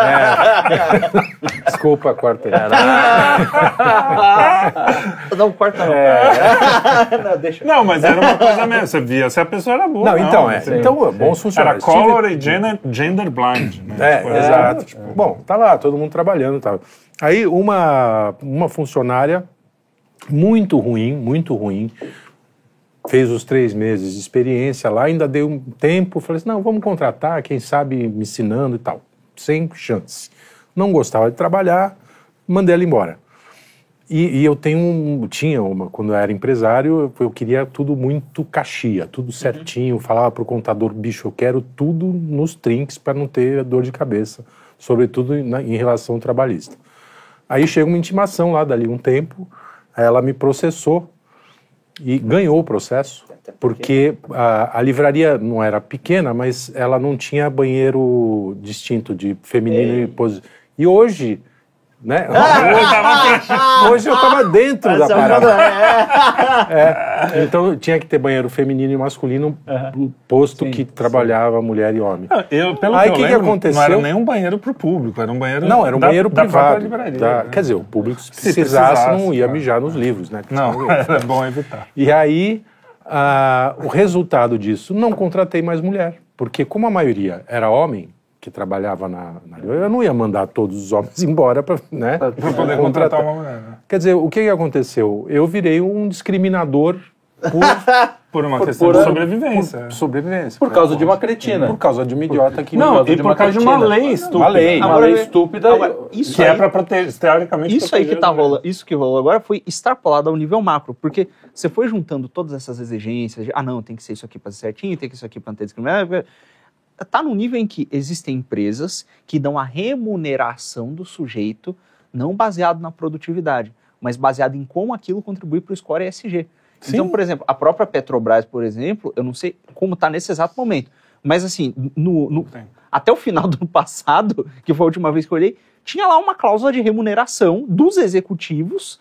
S4: É. Desculpa, corta aí.
S3: Não, corta não. não, deixa.
S1: Não, mas era uma coisa mesmo. Você via se a pessoa era boa.
S4: Não, então, é.
S1: entendeu?
S4: Então, bons
S1: Era
S4: funcionários.
S1: color e gender, gender blind. Né?
S4: É,
S1: Tipo,
S4: exato. Tipo, Bom, tá lá, todo mundo trabalhando e tal. Aí uma, uma funcionária muito ruim, muito ruim, fez os três meses de experiência lá, ainda deu um tempo, falei assim, não, vamos contratar, quem sabe me ensinando e tal. Sem chance. Não gostava de trabalhar, mandei ela embora. E, e eu tenho um, tinha uma, quando eu era empresário, eu, eu queria tudo muito caxia, tudo certinho, falava pro contador, bicho, eu quero tudo nos trinques para não ter dor de cabeça, sobretudo em, na- em relação ao trabalhista. Aí chega uma intimação lá, dali um tempo, ela me processou e ganhou o processo, porque a, a livraria não era pequena, mas ela não tinha banheiro distinto de feminino e posi... E hoje, né? hoje eu tava dentro da
S3: é
S4: parada.
S3: uma-
S4: É, então tinha que ter banheiro feminino e masculino, posto que trabalhava mulher e homem.
S1: Não, Eu, pelo
S4: Aí
S1: que,
S4: que que aconteceu?
S1: não era nem um banheiro pro público, era um banheiro
S4: Não, era um
S1: da-
S4: banheiro
S1: da
S4: privado.
S1: livraria,
S4: da-
S1: né?
S4: Quer dizer, o público, se
S1: Se
S4: precisasse,
S1: precisasse,
S4: não ia
S1: claro.
S4: mijar nos livros, né?
S1: Não, era bom evitar.
S4: E aí, ah, o resultado disso, não contratei mais mulher. Porque como a maioria era homem, que trabalhava na, na eu não ia mandar todos os homens embora para né,
S1: Pra poder contratar uma mulher. Né?
S4: Quer dizer, o que, que aconteceu? Eu virei um discriminador por
S1: Por uma
S2: Por-
S1: questão
S2: por-
S1: de sobrevivência.
S4: sobrevivência.
S2: Por causa de uma cretina.
S4: Por causa de uma idiota que
S1: Não, e por causa de uma lei estúpida.
S2: Uma lei, uma lei estúpida.
S3: Isso
S1: que
S3: aí,
S1: é pra proteger, teoricamente,
S3: Isso aí que tá
S1: a mulher.
S3: rolando, isso que rolou agora foi extrapolado ao nível macro, porque você foi juntando todas essas exigências de, ah não, tem que ser isso aqui para ser certinho, tem que ser isso aqui para não ter discriminação. Tá num nível em que existem empresas que dão a remuneração do sujeito não baseado na produtividade, mas baseado em como aquilo contribui para o score ESG. Então, por exemplo, a própria Petrobras, por exemplo, eu não sei como está nesse exato momento, Mas assim, no, no- até o final do ano passado, que foi a última vez que eu olhei, tinha lá uma cláusula de remuneração dos executivos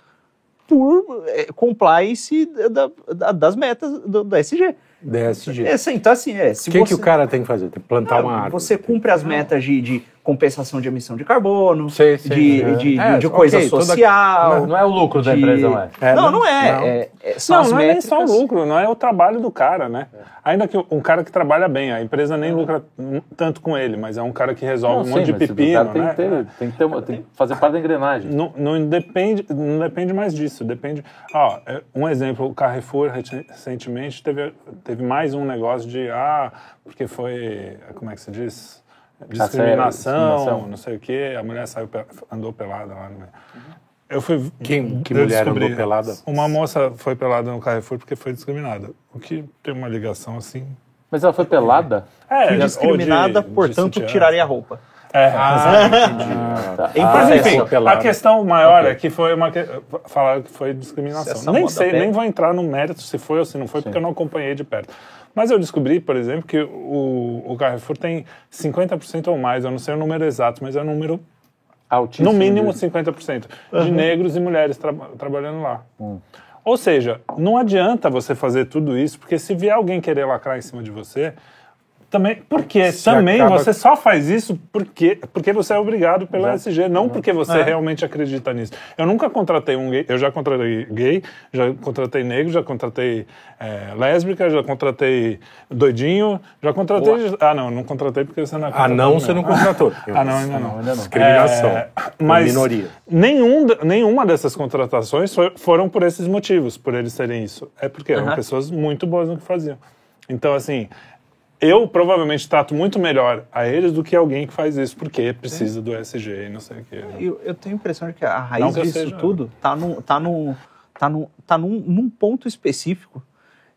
S3: por eh, compliance da- da- das metas do, do SG.
S4: DSG.
S3: Essa, então, assim, é,
S4: O que,
S3: você,
S4: que o cara tem que fazer? Tem que plantar uma árvore.
S3: você cumpre as metas de, de compensação de emissão de carbono,
S4: Sei, sei.
S3: de,
S4: É.
S3: de,
S4: É,
S3: de coisa
S4: toda-
S3: social.
S2: Não é o lucro da
S3: de-
S2: empresa, não é?
S4: É,
S3: não, não é.
S4: Não.
S3: é, é- são
S1: Não,
S3: as
S1: não é nem
S3: métricas.
S1: só o lucro, não é o trabalho do cara, né? Ainda que um cara que trabalha bem, a empresa nem lucra tanto com ele, mas é um cara que resolve
S2: Não,
S1: um
S2: sim,
S1: monte de pepino,
S2: tem,
S1: né?
S2: que ter, tem, que ter uma- tem que fazer parte da engrenagem.
S1: Não, não depende, não depende mais disso. Depende. Ó, é, um exemplo: o Carrefour recentemente teve, teve mais um negócio de ah, porque foi como é que se diz discriminação,
S2: discriminação.
S1: não sei o quê. A mulher saiu pe- andou pelada lá no meio. Eu fui.
S4: Quem- que
S1: eu
S4: mulher andou pelada?
S1: Uma moça foi pelada no Carrefour porque foi discriminada. O que tem uma ligação assim.
S2: Mas ela foi pelada?
S1: É, de-
S3: discriminada,
S1: de
S3: portanto,
S1: sutiã.
S3: tiraria a roupa.
S1: É,
S2: Tá.
S3: Em
S2: Ah,
S1: Mas
S3: processo.
S1: enfim, a questão maior é que foi uma. Que... Falaram que foi discriminação.
S3: Essa
S1: Nem sei, nem vou entrar no mérito se foi ou se não foi, porque eu não acompanhei de perto. Mas eu descobri, por exemplo, que o, o Carrefour tem 50% ou mais, eu não sei o número exato, mas é um número,
S2: Altíssimo
S1: no mínimo
S2: de-
S1: 50%, de negros e mulheres tra- trabalhando lá.
S2: Hum.
S1: Ou seja, não adianta você fazer tudo isso, porque se vier alguém querer lacrar em cima de você, também, porque
S4: Se
S1: também
S4: acaba-
S1: você só faz isso porque, porque você é obrigado pelo
S2: Exato.
S1: SG, não porque você
S3: É.
S1: realmente acredita nisso. Eu nunca contratei um gay, eu já contratei gay, já contratei negro, já contratei é, lésbica, já contratei doidinho, já contratei. Ah, não, não contratei porque você não é
S4: Ah, não, você não contratou.
S1: Ah, não, ainda não.
S2: ainda não.
S4: Discriminação.
S1: É, mas
S4: minoria.
S1: Nenhum, nenhuma dessas contratações foi- foram por esses motivos, por eles serem isso. É porque eram pessoas muito boas no que faziam. Então, assim, eu provavelmente trato muito melhor a eles do que alguém que faz isso, porque precisa do SG e não sei o quê. né?
S3: Eu, eu tenho a impressão de que a
S1: Não
S3: raiz
S1: que
S3: disso
S1: seja-
S3: tudo tá, num, tá, num, tá, num, tá num, num ponto específico,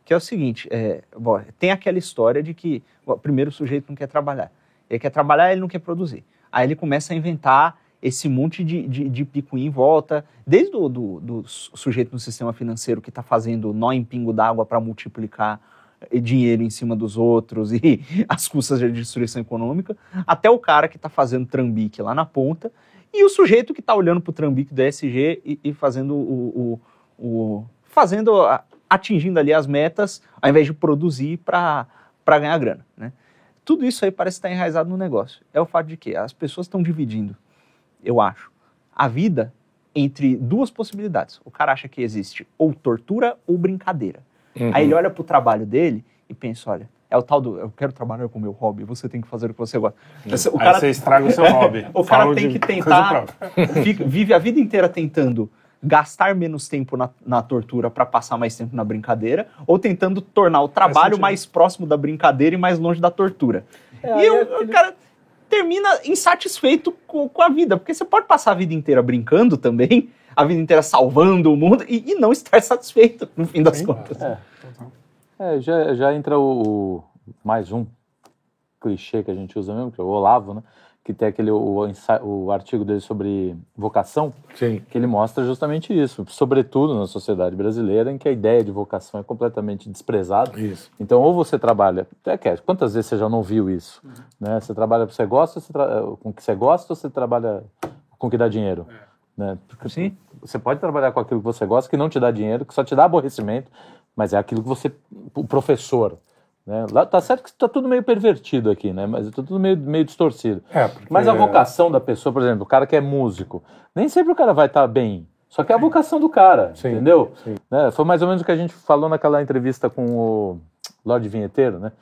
S3: que é o seguinte, é, bom, tem aquela história de que, bom, primeiro o sujeito não quer trabalhar. Ele quer trabalhar, ele não quer produzir. Aí ele começa a inventar esse monte de, de, de picuinha em volta, desde o do, do su- sujeito no sistema financeiro que está fazendo nó em pingo d'água para multiplicar dinheiro em cima dos outros e as custas da destruição econômica, até o cara que está fazendo trambique lá na ponta, e o sujeito que está olhando para o trambique do ESG e, e fazendo o, o, o- fazendo atingindo ali as metas, ao invés de produzir para ganhar grana, né? Tudo isso aí parece estar enraizado no negócio. É o fato de que as pessoas estão dividindo, eu acho, a vida entre duas possibilidades. O cara acha que existe ou tortura ou brincadeira.
S4: Uhum.
S3: Aí ele olha pro trabalho dele e pensa, olha, é o tal do, eu quero trabalhar com o meu hobby, você tem que fazer o que você gosta. Esse- O
S1: Aí
S3: cara,
S1: você estraga o seu hobby.
S3: o cara
S1: Falo
S3: tem que tentar, fica- vive a vida inteira tentando gastar menos tempo na, na tortura para passar mais tempo na brincadeira, ou tentando tornar o trabalho mais próximo da brincadeira e mais longe da tortura.
S2: É,
S3: e
S2: aí
S3: o-
S2: é
S3: o
S2: aquele-
S3: cara termina insatisfeito com, com a vida, porque você pode passar a vida inteira brincando também, a vida inteira salvando o mundo e, e não estar satisfeito no fim das
S1: Sim.
S3: contas.
S2: É. É, já, já entra o, o- mais um clichê que a gente usa mesmo, que é o Olavo, né? Que tem aquele o, o artigo dele sobre vocação,
S4: Sim.
S2: que ele mostra justamente isso, sobretudo na sociedade brasileira, em que a ideia de vocação é completamente desprezada.
S4: Isso.
S2: Então, ou você trabalha. Até que, quantas vezes você já não viu isso? Né? Você trabalha você gosta, você tra- com o que você gosta, ou você trabalha com o que dá dinheiro? Né? Porque
S3: Sim.
S2: Você pode trabalhar com aquilo que você gosta, que não te dá dinheiro, que só te dá aborrecimento, mas é aquilo que você. O professor. Né? Lá, tá certo que está tudo meio pervertido aqui, né? Mas está tudo meio, meio distorcido.
S4: É, porque-
S2: Mas a vocação da pessoa, por exemplo, o cara que é músico, nem sempre o cara vai estar bem. Só que é a vocação do cara,
S4: Sim,
S2: entendeu?
S4: sim.
S2: Né? Foi mais ou menos o que a gente falou naquela entrevista com o Lorde Vinheteiro, né?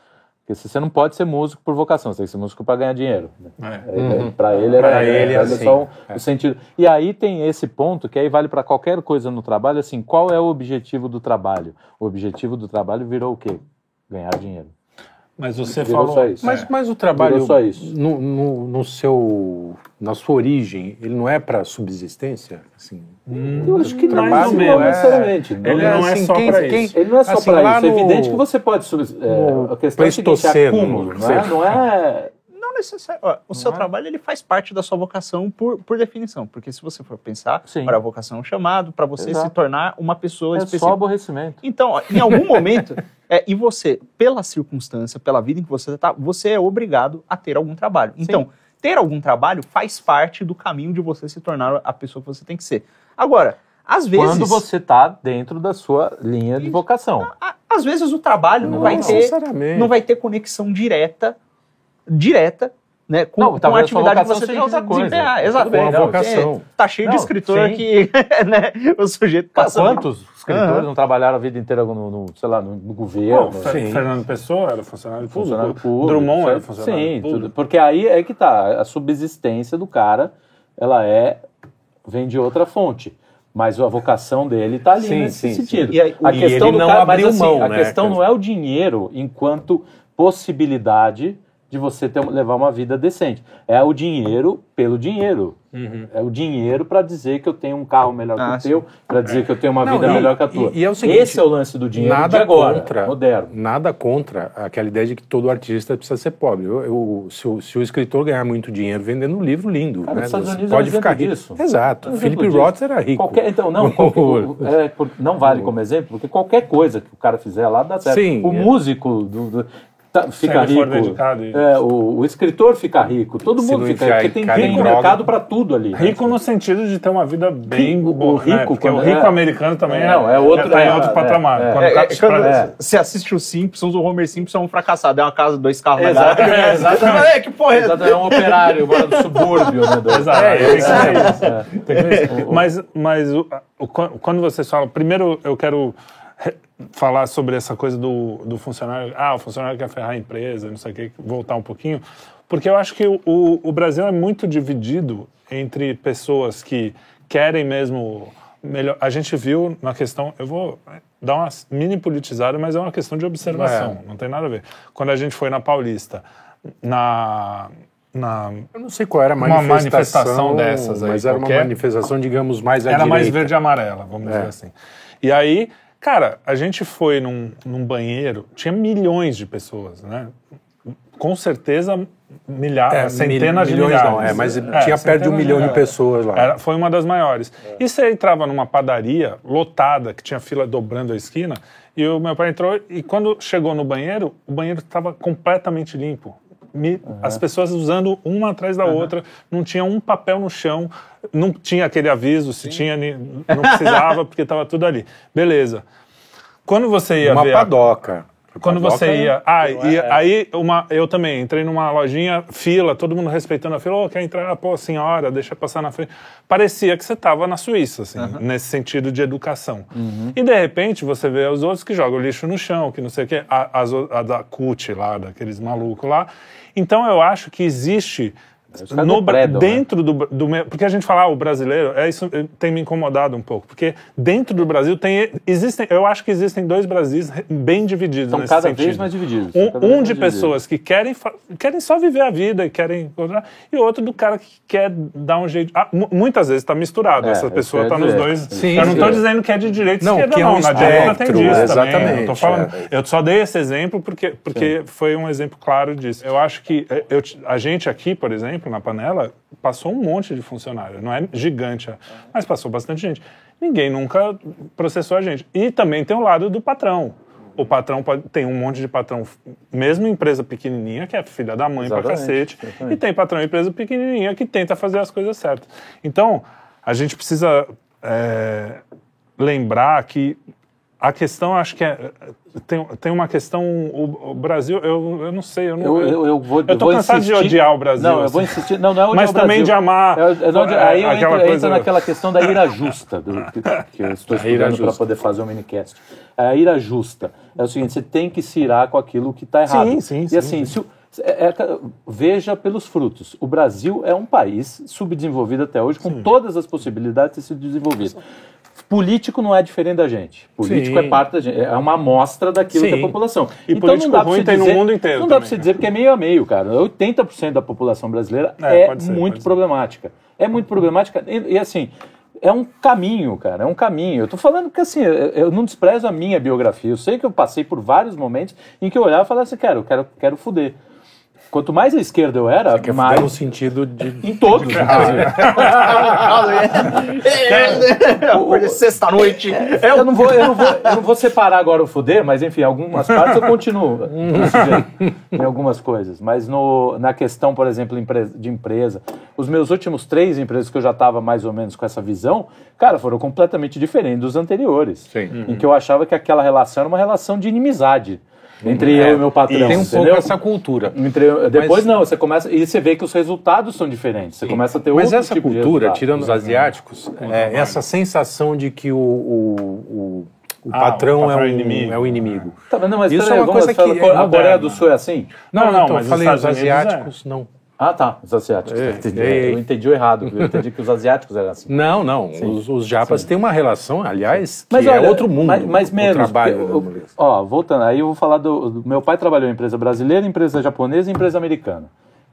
S2: Porque você não pode ser músico por vocação, você tem que ser músico para ganhar dinheiro. Né?
S1: É.
S2: Para ele era,
S4: Pra ele é
S2: era
S4: assim.
S2: só um- o sentido. E aí tem esse ponto que aí vale para qualquer coisa no trabalho, assim, qual é o objetivo do trabalho? O objetivo do trabalho virou o quê? Ganhar dinheiro.
S1: Mas você
S2: Virou
S1: falou.
S2: só isso.
S4: Mas, mas o trabalho,
S2: Virou só isso.
S4: No, no, no seu, na sua origem, ele não é para subsistência? Assim,
S2: Eu acho que
S4: trabalho é-
S2: menos, não necessariamente.
S1: Ele não é só pra isso.
S2: Ele não é só
S4: Assim,
S2: para isso. É evidente que você pode. É, a questão é seguinte, é acúmulo, não é? Não é
S3: Não necessariamente. O seu trabalho ele faz parte da sua vocação por, por definição. Porque se você for pensar,
S2: Sim.
S3: para a vocação é um chamado para você
S2: Exato.
S3: se tornar uma pessoa
S2: é só
S3: específica.
S2: aborrecimento.
S3: Então, ó, em algum momento, É, e você, pela circunstância, pela vida em que você está, você é obrigado a ter algum trabalho. Então, ter algum trabalho faz parte do caminho de você se tornar a pessoa que você tem que ser. Agora, às vezes.
S2: Quando você está dentro da sua linha de vocação.
S3: Às vezes o trabalho não,
S4: Não
S3: vai ter
S4: necessariamente.
S3: não vai ter conexão direta, direta, né, com,
S2: Não,
S3: com a atividade que você tem que
S2: coisa.
S3: desempenhar.
S2: Tudo
S3: Exato.
S2: bem,
S3: Não,
S4: Com a vocação.
S3: é, Tá cheio de
S2: Não,
S3: escritor
S2: sim.
S3: que, né, o sujeito passa...
S2: Quantos escritores
S3: Aham.
S2: não trabalharam a vida inteira no, no, sei lá, no, no governo?
S4: Sim.
S1: Fernando Pessoa era funcionário público.
S2: funcionário público.
S1: Drummond era funcionário
S2: Sim,
S1: público.
S2: tudo. porque aí é que tá, a subsistência do cara, ela é, vem de outra fonte. Mas a vocação dele está ali
S4: Sim,
S2: nesse
S4: sim, sim.
S2: sentido.
S3: E aí,
S2: a
S4: e
S2: questão
S4: ele
S2: do
S4: não
S2: cara, mas
S4: abriu
S2: assim,
S4: mão,
S2: a
S4: né,
S2: questão
S4: cara?
S2: não é o dinheiro enquanto possibilidade de você ter, levar uma vida decente. É o dinheiro pelo dinheiro.
S4: Uhum.
S2: É o dinheiro para dizer que eu tenho um carro melhor
S3: Ah,
S2: que o
S3: sim.
S2: teu, para dizer que eu tenho uma
S4: Não,
S2: vida
S4: e-
S2: melhor que a tua.
S4: e- e é o seguinte,
S2: Esse é o lance do dinheiro
S4: nada
S2: de agora,
S4: contra,
S2: moderno.
S4: Nada contra aquela ideia de que todo artista precisa ser pobre. Eu, eu- se, o, se o escritor ganhar muito dinheiro vendendo um livro lindo,
S2: Cara,
S4: né? Você
S2: é um
S4: pode ficar rico.
S2: disso.
S4: Exato.
S2: É um
S4: Felipe Roth era rico.
S2: Qualquer- então, não, qualquer- é, por- não vale como exemplo, porque qualquer coisa que o cara fizer lá dá certo.
S4: Sim,
S2: o
S4: é.
S2: músico do- do- tá- fica
S1: ele for
S2: rico.
S1: dedicado, isso.
S2: É, o, o escritor fica rico. Todo
S4: Se
S2: mundo fica rico. Porque tem,
S4: droga.
S2: mercado para tudo ali.
S1: Rico no sentido de ter uma vida bem
S2: Rico,
S1: boa,
S2: o rico,
S1: né? Porque o rico
S2: é.
S1: americano também é,
S2: Não, é outro-
S1: tá em
S2: é,
S1: outro
S2: é,
S1: patamar.
S2: é.
S1: Quando
S3: É,
S1: o cara-
S3: é, quando
S2: É.
S3: você assiste os Simpsons, o Homer Simpson é um fracassado. É uma casa, dois carros
S2: é, exatamente.
S3: É, que porra é essa?
S2: Exato, é um operário, mora do subúrbio. Né, do-
S1: Exato,
S2: É, é, é.
S1: Mas, mas o- o- quando vocês falam, primeiro eu quero falar sobre essa coisa do, do funcionário. Ah, o funcionário quer ferrar a empresa, não sei o que, voltar um pouquinho. Porque eu acho que o, o- Brasil é muito dividido entre pessoas que querem mesmo. Melhor. A gente viu na questão. Eu vou dar uma mini politizada, mas é uma questão de observação, não tem nada a ver. Quando a gente foi na Paulista, na. na
S4: Eu não sei qual era a
S1: Uma
S4: manifestação,
S1: manifestação dessas aí,
S4: mas era uma
S1: qualquer.
S4: manifestação, digamos, mais à
S1: Era mais
S4: direita.
S1: verde e amarela, vamos
S4: É.
S1: dizer assim. E aí, cara, a gente foi num, num banheiro, tinha milhões de pessoas, né? Com certeza, milhares,
S4: É,
S1: centenas
S4: mil-
S1: de
S4: milhões
S1: milhares.
S4: não, é, mas
S1: É,
S4: tinha perto de um milhão de
S1: milhares.
S4: pessoas lá.
S1: Era- foi uma das maiores. E você entrava numa padaria lotada, que tinha fila dobrando a esquina, e o meu pai entrou, e quando chegou no banheiro, o banheiro estava completamente limpo. Me- As pessoas usando uma atrás da outra, não tinha um papel no chão, não tinha aquele aviso, se tinha, ni- não precisava, porque estava tudo ali. Beleza. Quando você ia
S4: Uma
S1: ver. a-
S4: padoca.
S1: quando
S4: Padoca
S1: você
S4: é-
S1: ia. Ah, e aí uma, eu também entrei numa lojinha, fila, todo mundo respeitando a fila. Ô, quer entrar? Pô, senhora, deixa passar na frente. Parecia que você estava na Suíça, assim, nesse sentido de educação. E de repente você vê os outros que jogam lixo no chão, que não sei o quê, a, o- a da CUT lá, daqueles malucos lá. Então eu acho que existe. No,
S2: depredam, né?
S1: dentro do, do me- porque a gente fala ah, o brasileiro é isso eh, tem me incomodado um pouco porque dentro do Brasil tem existem eu acho que existem dois Brasis bem divididos
S2: São
S1: nesse
S2: cada
S1: sentido.
S2: vez mais divididos.
S1: Um, um
S2: mais
S1: de
S2: divididos.
S1: pessoas que querem, querem só viver a vida e querem encontrar, e outro do cara que quer dar um jeito. Ah, mu- muitas vezes está misturado,
S2: É,
S1: essa pessoa está nos dois.
S4: Sim,
S1: eu não estou
S4: sim.
S1: dizendo que é de direita
S4: Não,
S1: esquerda,
S4: que é
S1: não.
S4: um
S1: Na direita tem disso também. Eu,
S4: exatamente,
S1: tô falando,
S4: é.
S1: eu só dei esse exemplo porque, porque foi um exemplo claro disso. Eu acho que eh, eu, a gente aqui, por exemplo, na panela, passou um monte de funcionário. Não é gigante, mas passou bastante gente. Ninguém nunca processou a gente. E também tem o lado do patrão. O patrão pode, tem um monte de patrão, mesmo empresa pequenininha, que é filha da mãe pra
S2: Exatamente,
S1: cacete.
S2: exatamente.
S1: E tem patrão em empresa pequenininha que tenta fazer as coisas certas. Então, a gente precisa é, lembrar que a questão, acho que é, tem, tem uma questão, o, o Brasil, eu, eu não sei, eu não...
S2: Eu, eu, eu vou,
S1: eu tô
S2: vou
S1: cansado
S2: insistir-
S1: de odiar o Brasil.
S2: Não, eu
S1: assim.
S2: vou insistir. Não, não é odiar
S1: Mas
S2: o
S1: também
S2: Brasil.
S1: de amar.
S2: É, é, não, de- aí eu entro,
S1: coisa-
S2: entro naquela questão da ira justa, do, que, que eu estou estudando para poder fazer o minicast. A ira justa é o seguinte: você tem que se irar com aquilo que está errado.
S1: Sim, sim,
S2: E
S1: sim,
S2: assim,
S1: sim.
S2: se o- é- é- veja pelos frutos. O Brasil é um país subdesenvolvido até hoje, com todas as possibilidades de se desenvolver. Político não é diferente da gente. Político
S4: Sim.
S2: é parte da gente. É uma amostra daquilo
S4: Sim.
S2: que é a população.
S1: E político
S2: não dá
S1: ruim tem no
S2: dizer-
S1: mundo inteiro
S2: Não dá para você
S1: né?
S2: dizer porque é meio a meio, cara. 80% da população brasileira
S1: É,
S2: é,
S1: ser,
S2: muito
S1: pode ser.
S2: problemática. É muito problemática. E, e, assim, é um caminho, cara. É um caminho. Eu tô falando que assim, eu, eu não desprezo a minha biografia. Eu sei que eu passei por vários momentos em que eu olhava e falava assim, cara, eu quero, quero fuder. Quanto mais à esquerda eu era,
S4: é
S2: mais.
S4: no sentido de.
S2: Em todos, inclusive.
S3: É sexta-noite.
S2: Eu não, vou, eu, não vou, eu não vou separar agora o fuder, mas enfim, algumas partes eu continuo em algumas coisas. Mas no, na questão, por exemplo, de empresa, os meus últimos três empresas que eu já estava mais ou menos com essa visão, cara, foram completamente diferentes dos anteriores.
S4: Sim.
S2: Em que eu achava que aquela relação era uma relação de inimizade entre eu e meu patrão.
S4: Tem um pouco
S2: entendeu?
S4: essa cultura.
S2: Entre- depois
S4: Mas-
S2: não, você começa e você vê que os resultados são diferentes. Você começa a ter
S4: Mas
S2: outro
S4: essa
S2: tipo
S4: cultura, tirando os asiáticos, é, essa sensação de que o, o, o, o
S1: Ah,
S4: patrão,
S1: o patrão
S4: é,
S1: é
S4: o,
S1: inimigo.
S4: é o inimigo.
S2: Tá, mas não, mas
S4: Isso
S2: peraí,
S4: é uma coisa
S2: falar,
S4: que
S2: a
S4: é
S2: Coreia
S1: moderna.
S2: do Sul é assim?
S1: Não, não,
S4: então,
S1: mas
S4: eu falei
S1: os é.
S4: asiáticos, não.
S2: Ah, tá, os asiáticos.
S4: É,
S2: Entendi.
S4: ei, ei.
S2: Eu entendi errado. Eu entendi que os asiáticos eram assim.
S4: Não, não. Os, os japas têm uma relação, aliás, que
S2: Mas
S4: é
S2: olha,
S4: outro mundo.
S2: Mas, mas
S4: o
S2: menos.
S4: trabalho
S2: eu- ó, voltando, aí eu vou falar do, do- Meu pai trabalhou em empresa brasileira, empresa japonesa e empresa americana.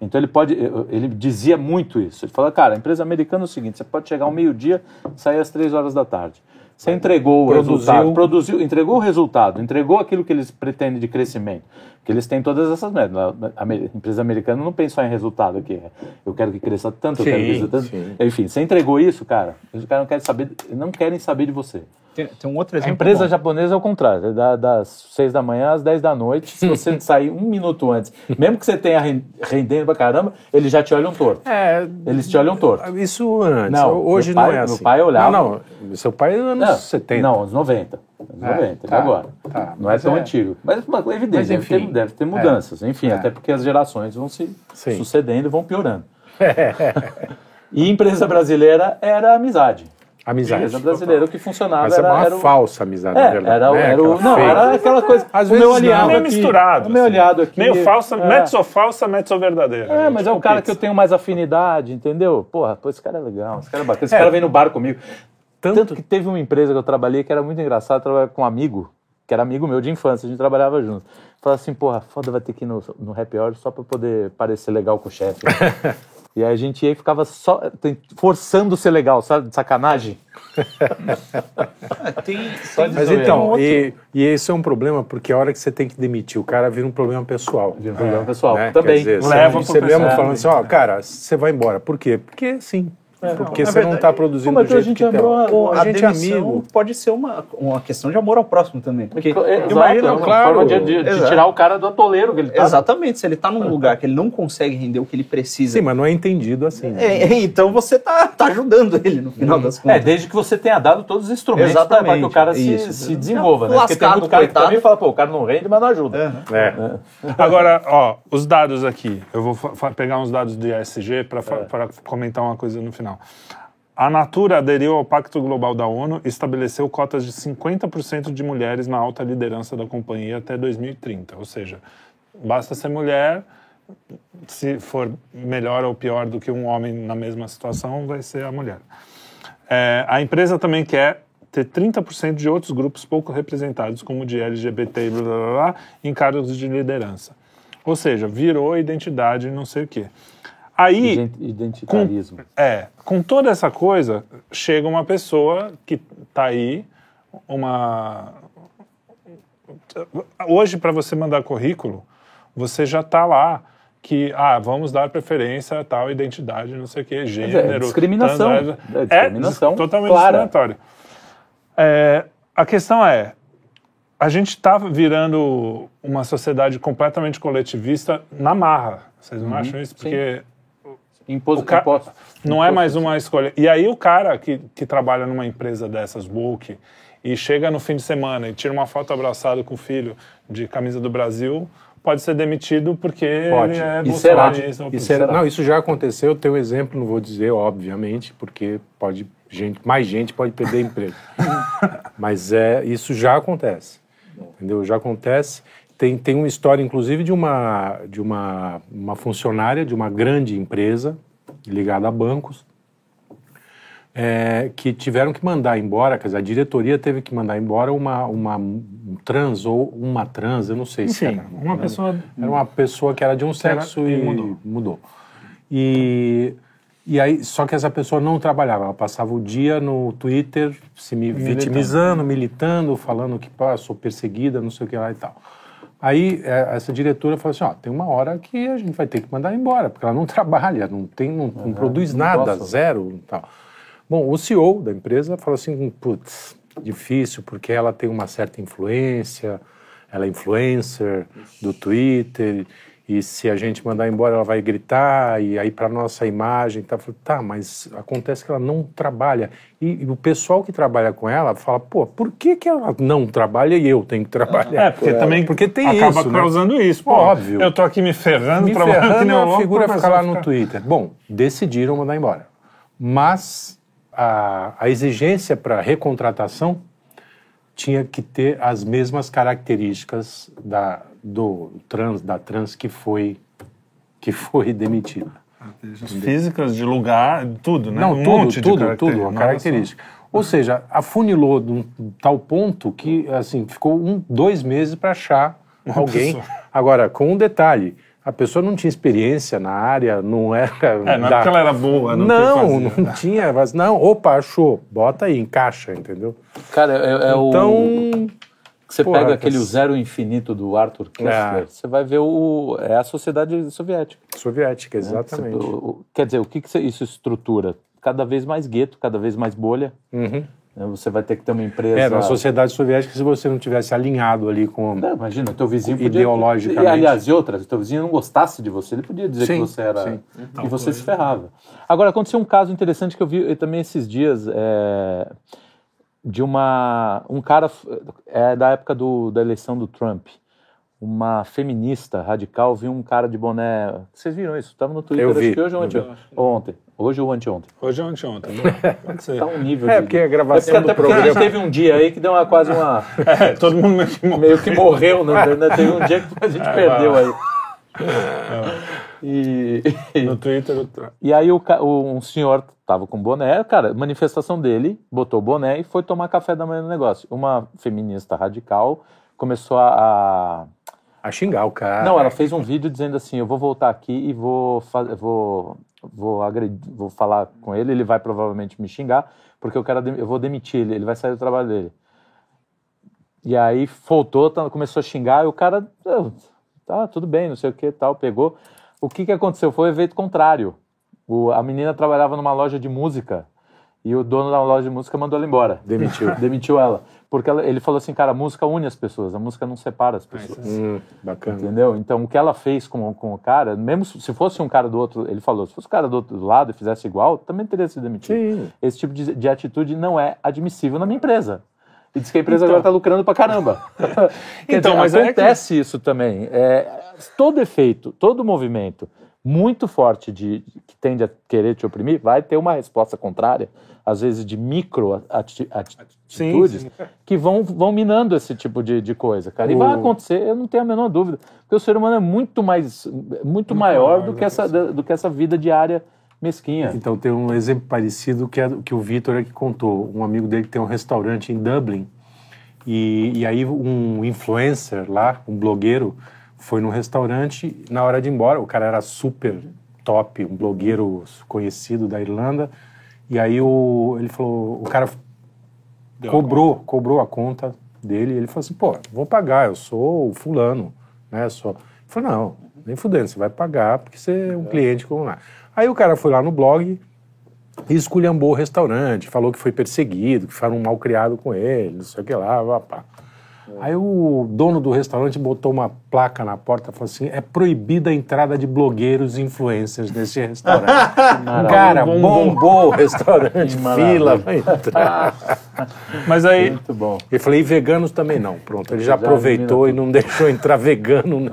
S2: Então ele pode. Ele dizia muito isso. Ele falou, cara, a empresa americana é o seguinte: você pode chegar ao meio-dia e sair às três horas da tarde. Você entregou o
S4: Produziu.
S2: resultado, produziu, entregou o resultado, entregou aquilo que eles pretendem de crescimento. Porque eles têm todas essas metas. A empresa americana não pensa só em resultado aqui. Eu quero que cresça tanto, eu quero que
S4: Sim,
S2: cresça tanto.
S4: sim.
S2: Enfim, você entregou isso, cara. Os caras não querem saber, não querem saber de você.
S3: Tem, tem um outro
S2: A
S3: exemplo.
S2: empresa
S3: bom.
S2: japonesa é o contrário, é da- das 6 da manhã às 10 da noite. Se você sair um minuto antes, mesmo que você tenha ren- rendendo pra caramba, eles já te olham torto.
S4: É,
S2: Eles te olham torto.
S4: isso antes.
S2: Não,
S4: Hoje
S2: meu pai-
S4: não é
S2: meu
S4: assim.
S2: pai olhava-
S4: Não, não. Seu pai é anos
S2: Não,
S4: 70.
S2: Não, anos 90. Anos
S4: É,
S2: 90,
S4: tá,
S2: agora.
S4: tá,
S2: não é tão
S4: é-
S2: antigo. Mas mas é evidente,
S4: Mas,
S2: deve, ter,
S4: enfim,
S2: deve ter mudanças. Enfim,
S4: É.
S2: até porque as gerações vão se
S4: Sim.
S2: sucedendo e vão piorando. e empresa brasileira era amizade.
S4: Amizade.
S2: Empresa brasileira, o que funcionava
S4: Mas é
S2: era,
S4: uma
S2: era o-
S4: falsa amizade,
S2: É,
S4: na verdade.
S2: era,
S4: né?
S2: era o, não,
S4: fake.
S2: era aquela coisa.
S4: Às
S2: o
S4: vezes
S2: meu aliado
S1: meio
S2: aqui,
S1: misturado.
S2: O meu
S1: assim.
S2: aliado aqui.
S1: Meio falsa,
S2: é,
S1: mezzo falsa, mezzo verdadeira.
S2: É, mas é o cara
S1: pizza.
S2: que eu tenho mais afinidade, entendeu? Porra, pô, esse cara é legal, esse cara é bacana. Esse
S4: É.
S2: cara vem no bar comigo. Tanto...
S4: Tanto-
S2: que teve uma empresa que eu trabalhei que era muito engraçado, trabalhar com um amigo, que era amigo meu de infância, a gente trabalhava junto. Falava assim, porra, foda, vai ter que ir no, no happy hour só pra poder parecer legal com o chefe. e aí a gente ia e ficava só forçando ser legal, sabe? De sacanagem.
S3: Tem,
S2: Só de
S4: Mas
S2: zoeira.
S4: então, e, e esse é um problema, porque a hora que você tem que demitir o cara, vira um problema pessoal.
S2: Vira um problema pessoal.
S4: né?
S2: Também.
S4: Dizer,
S1: Leva
S4: você, mesmo
S1: pessoal.
S4: falando assim, ó, cara, você vai embora. Por quê? Porque sim. Porque
S3: na
S4: você não
S3: verdade,
S4: está produzindo
S2: como é
S4: do
S2: que a
S4: jeito
S2: gente
S4: que tem.
S2: amou
S3: Pô,
S4: a
S3: a
S4: gente é amigo.
S3: pode ser uma, uma questão de amor ao próximo também. Porque
S2: Exato,
S4: imagina,
S2: é uma
S4: claro.
S2: forma de, de- de tirar o cara do atoleiro que ele tá.
S3: Exatamente, se ele tá num lugar que ele não consegue render o que ele precisa,
S4: Sim, mas não é entendido assim. né?
S3: é, é, então você tá, tá ajudando ele no final das
S2: É,
S3: contas.
S2: desde que você tenha dado todos os instrumentos para
S3: Exatamente,
S2: que o cara se,
S3: isso.
S2: se desenvolva, né?
S3: Não,
S2: Porque tem muito cara que
S3: coitado.
S2: também fala, pô, o cara não rende, mas não ajuda.
S4: É.
S1: Agora, ó, os dados aqui. Eu vou pegar uns dados do ISG para comentar uma coisa no final. A Natura aderiu ao Pacto Global da ONU e estabeleceu cotas de 50% de mulheres na alta liderança da companhia até 2030. Ou seja, basta ser mulher, se for melhor ou pior do que um homem na mesma situação, vai ser a mulher. É, a empresa também quer ter 30% de outros grupos pouco representados, como de LGBT e blá, blá, blá, em cargos de liderança. Ou seja, virou identidade não sei o quê. Aí,
S2: Ident- Identitarismo.
S1: é, com toda essa coisa, chega uma pessoa que está aí, uma. Hoje, para você mandar currículo, você já está lá que, ah, vamos dar preferência a tal identidade, não sei o quê, gênero.
S2: discriminação.
S1: trans-
S2: É discriminação
S1: É, totalmente
S2: clara.
S1: discriminatório. É, a questão é, a gente está virando uma sociedade completamente coletivista na marra. Vocês não acham isso? Porque
S2: Impos,
S1: o ca-
S2: imposto.
S1: não é mais uma escolha. E aí o cara que, que trabalha numa empresa dessas, woke, e chega no fim de semana e tira uma foto abraçado com o filho de camisa do Brasil, pode ser demitido porque
S4: Pode.
S1: ele é
S2: E será.
S1: ou
S4: Isso é- não, isso já aconteceu. Tem um exemplo, não vou dizer, obviamente, porque pode gente, mais gente pode perder emprego. Mas é, isso já acontece. Entendeu? Já acontece. Tem, tem uma história, inclusive, de uma, de uma, uma funcionária de uma grande empresa ligada a bancos, é, que tiveram que mandar embora, quer dizer, a diretoria teve que mandar embora uma, uma um trans ou uma trans, eu não sei se
S1: Enfim,
S4: era.
S1: uma pessoa
S4: Era uma pessoa que era de um
S1: era-
S4: sexo
S1: e
S4: e
S1: mudou.
S4: mudou. E, e aí, só que essa pessoa não trabalhava, ela passava o dia no Twitter se me
S1: Militando.
S4: vitimizando, militando, falando que pá, sou perseguida, não sei o que lá e tal. Aí é, essa diretora falou assim, ó, tem uma hora que a gente vai ter que mandar embora, porque ela não trabalha, não tem, não, não produz
S2: não
S4: nada,
S2: gosta.
S4: zero tal. Bom, o CEO da empresa falou assim, putz, difícil, porque ela tem uma certa influência, ela é influencer do Twitter, e se a gente mandar embora ela vai gritar, e aí para nossa imagem, tá, tá, mas acontece que ela não trabalha. E, e o pessoal que trabalha com ela fala, pô, por que, que ela não trabalha e eu tenho que trabalhar?
S1: É, porque também
S4: porque tem
S1: acaba
S4: isso, né?
S1: causando isso. Pô,
S4: Óbvio.
S1: Eu tô aqui me ferrando,
S4: me
S1: trabalhando que
S4: ferrando,
S1: nem um
S4: a
S1: louco,
S4: figura
S1: pra
S4: fica lá
S1: pessoa
S4: no Twitter. Bom, decidiram mandar embora. Mas a, a exigência para recontratação tinha que ter as mesmas características da, do trans, da trans que foi, que foi demitida.
S1: Físicas de lugar, tudo, né?
S4: Não,
S1: um
S4: tudo, tudo, tudo, a
S1: Nossa.
S4: característica. Ou seja, afunilou de um tal ponto que, assim, ficou um, dois meses para achar alguém.
S1: pessoa.
S4: Agora, com um detalhe, a pessoa não tinha experiência na área, não era...
S1: É, não é
S4: da-
S1: porque ela era boa, não,
S4: Não, não
S1: né?
S4: tinha, mas não, opa, achou, bota aí, encaixa, entendeu?
S2: Cara, é, é o.
S4: Então,
S2: Você
S4: porra,
S2: pega aquele
S4: que-
S2: O Zero Infinito do Arthur Kessler,
S4: É.
S2: você vai ver o. É a sociedade soviética.
S4: soviética,
S2: né?
S4: exatamente.
S2: Você- o- o- quer dizer, o que, que você- isso estrutura? Cada vez mais gueto, cada vez mais bolha.
S4: Uhum.
S2: Né? Você vai ter que ter uma empresa.
S4: É, na sociedade soviética, se você não tivesse alinhado ali com...
S2: Não, imagina, teu vizinho podia...
S4: Ideologicamente.
S2: E, aliás, e outras, teu vizinho não gostasse de você, ele podia dizer
S4: Sim,
S2: que você era...
S4: sim.
S2: E você se ferrava. Agora, aconteceu um caso interessante que eu vi eh, também esses dias, é, de uma... Um cara, f- é da época do, da eleição do Trump, uma feminista radical, viu um cara de boné... Vocês viram isso? Estava no Twitter,
S4: Eu
S2: acho
S4: vi,
S2: que hoje ontem? Ontem. Hoje ou anteontem.
S1: Hoje ou anteontem. né? Pode ser.
S2: Tá um nível
S4: É,
S2: de...
S4: porque a gravação
S2: É porque
S4: do
S2: até porque a gente
S4: programa...
S2: teve um dia aí que deu uma, quase uma...
S1: É, todo mundo meio que morreu.
S2: meio que morreu, né? Teve um dia que a gente perdeu aí. E,
S1: No Twitter,
S2: e aí o, um senhor tava com boné, cara, manifestação dele, botou o boné e foi tomar café da manhã no negócio. Uma feminista radical começou a, a-
S4: A xingar o cara.
S2: não, ela fez um vídeo dizendo assim, eu vou voltar aqui e vou fa- vou vou agredir, vou falar com ele, ele vai provavelmente me xingar, porque eu quero eu vou demitir ele, ele vai sair do trabalho dele. E aí voltou, tá- começou a xingar e o cara, "Ah, tá, tudo bem, não sei o que, tal, pegou. O que que aconteceu? Foi o efeito contrário. O- a menina trabalhava numa loja de música e o dono da loja de música mandou ela embora.
S4: Demitiu.
S2: Demitiu ela. Porque ela- ele falou assim, cara, a música une as pessoas, a música não separa as pessoas.
S4: Hum, bacana.
S2: Entendeu? Então, o que ela fez com, com o cara, mesmo se fosse um cara do outro, ele falou, se fosse um cara do outro lado e fizesse igual, também teria sido demitido.
S4: Sim.
S2: Esse tipo de, de atitude não é admissível na minha empresa. E diz que a empresa
S1: Então.
S2: agora está lucrando pra caramba.
S1: Então,
S2: dizer,
S1: mas é que-
S2: acontece isso também. É, todo efeito, todo movimento muito forte de, que tende a querer te oprimir, vai ter uma resposta contrária, às vezes de micro ati- ati-
S1: Sim,
S2: atitudes,
S1: sim.
S2: que vão, vão minando esse tipo de, de coisa, cara. E
S4: O-
S2: vai acontecer, eu não tenho a menor dúvida. Porque o ser humano é muito mais, muito, maior,
S1: maior
S2: do que, essa, do que essa vida diária mesquinha.
S4: Então tem um exemplo parecido que, é, que o Vitor é que contou. Um amigo dele que tem um restaurante em Dublin e, e aí um influencer lá, um blogueiro, foi no restaurante na hora de ir embora. O cara era super top, um blogueiro conhecido da Irlanda. E aí o, ele falou, o cara cobrou, cobrou a conta dele. E ele falou assim, pô, vou pagar, eu sou o fulano, né? Sou. Ele falou, não, nem fudendo, você vai pagar porque você é um cliente como lá. Aí o cara foi lá no blog e esculhambou o restaurante, falou que foi perseguido, que foram mal criado com ele, não sei o que lá, pá, pá. Aí o dono do restaurante botou uma placa na porta e falou assim: é proibida a entrada de blogueiros e influencers nesse restaurante. Cara, bombou o restaurante, fila pra entrar.
S1: Mas aí,
S2: Muito bom.
S4: Eu falei, e veganos também não. Pronto, ele já
S2: Já
S4: aproveitou e não deixou entrar vegano. né?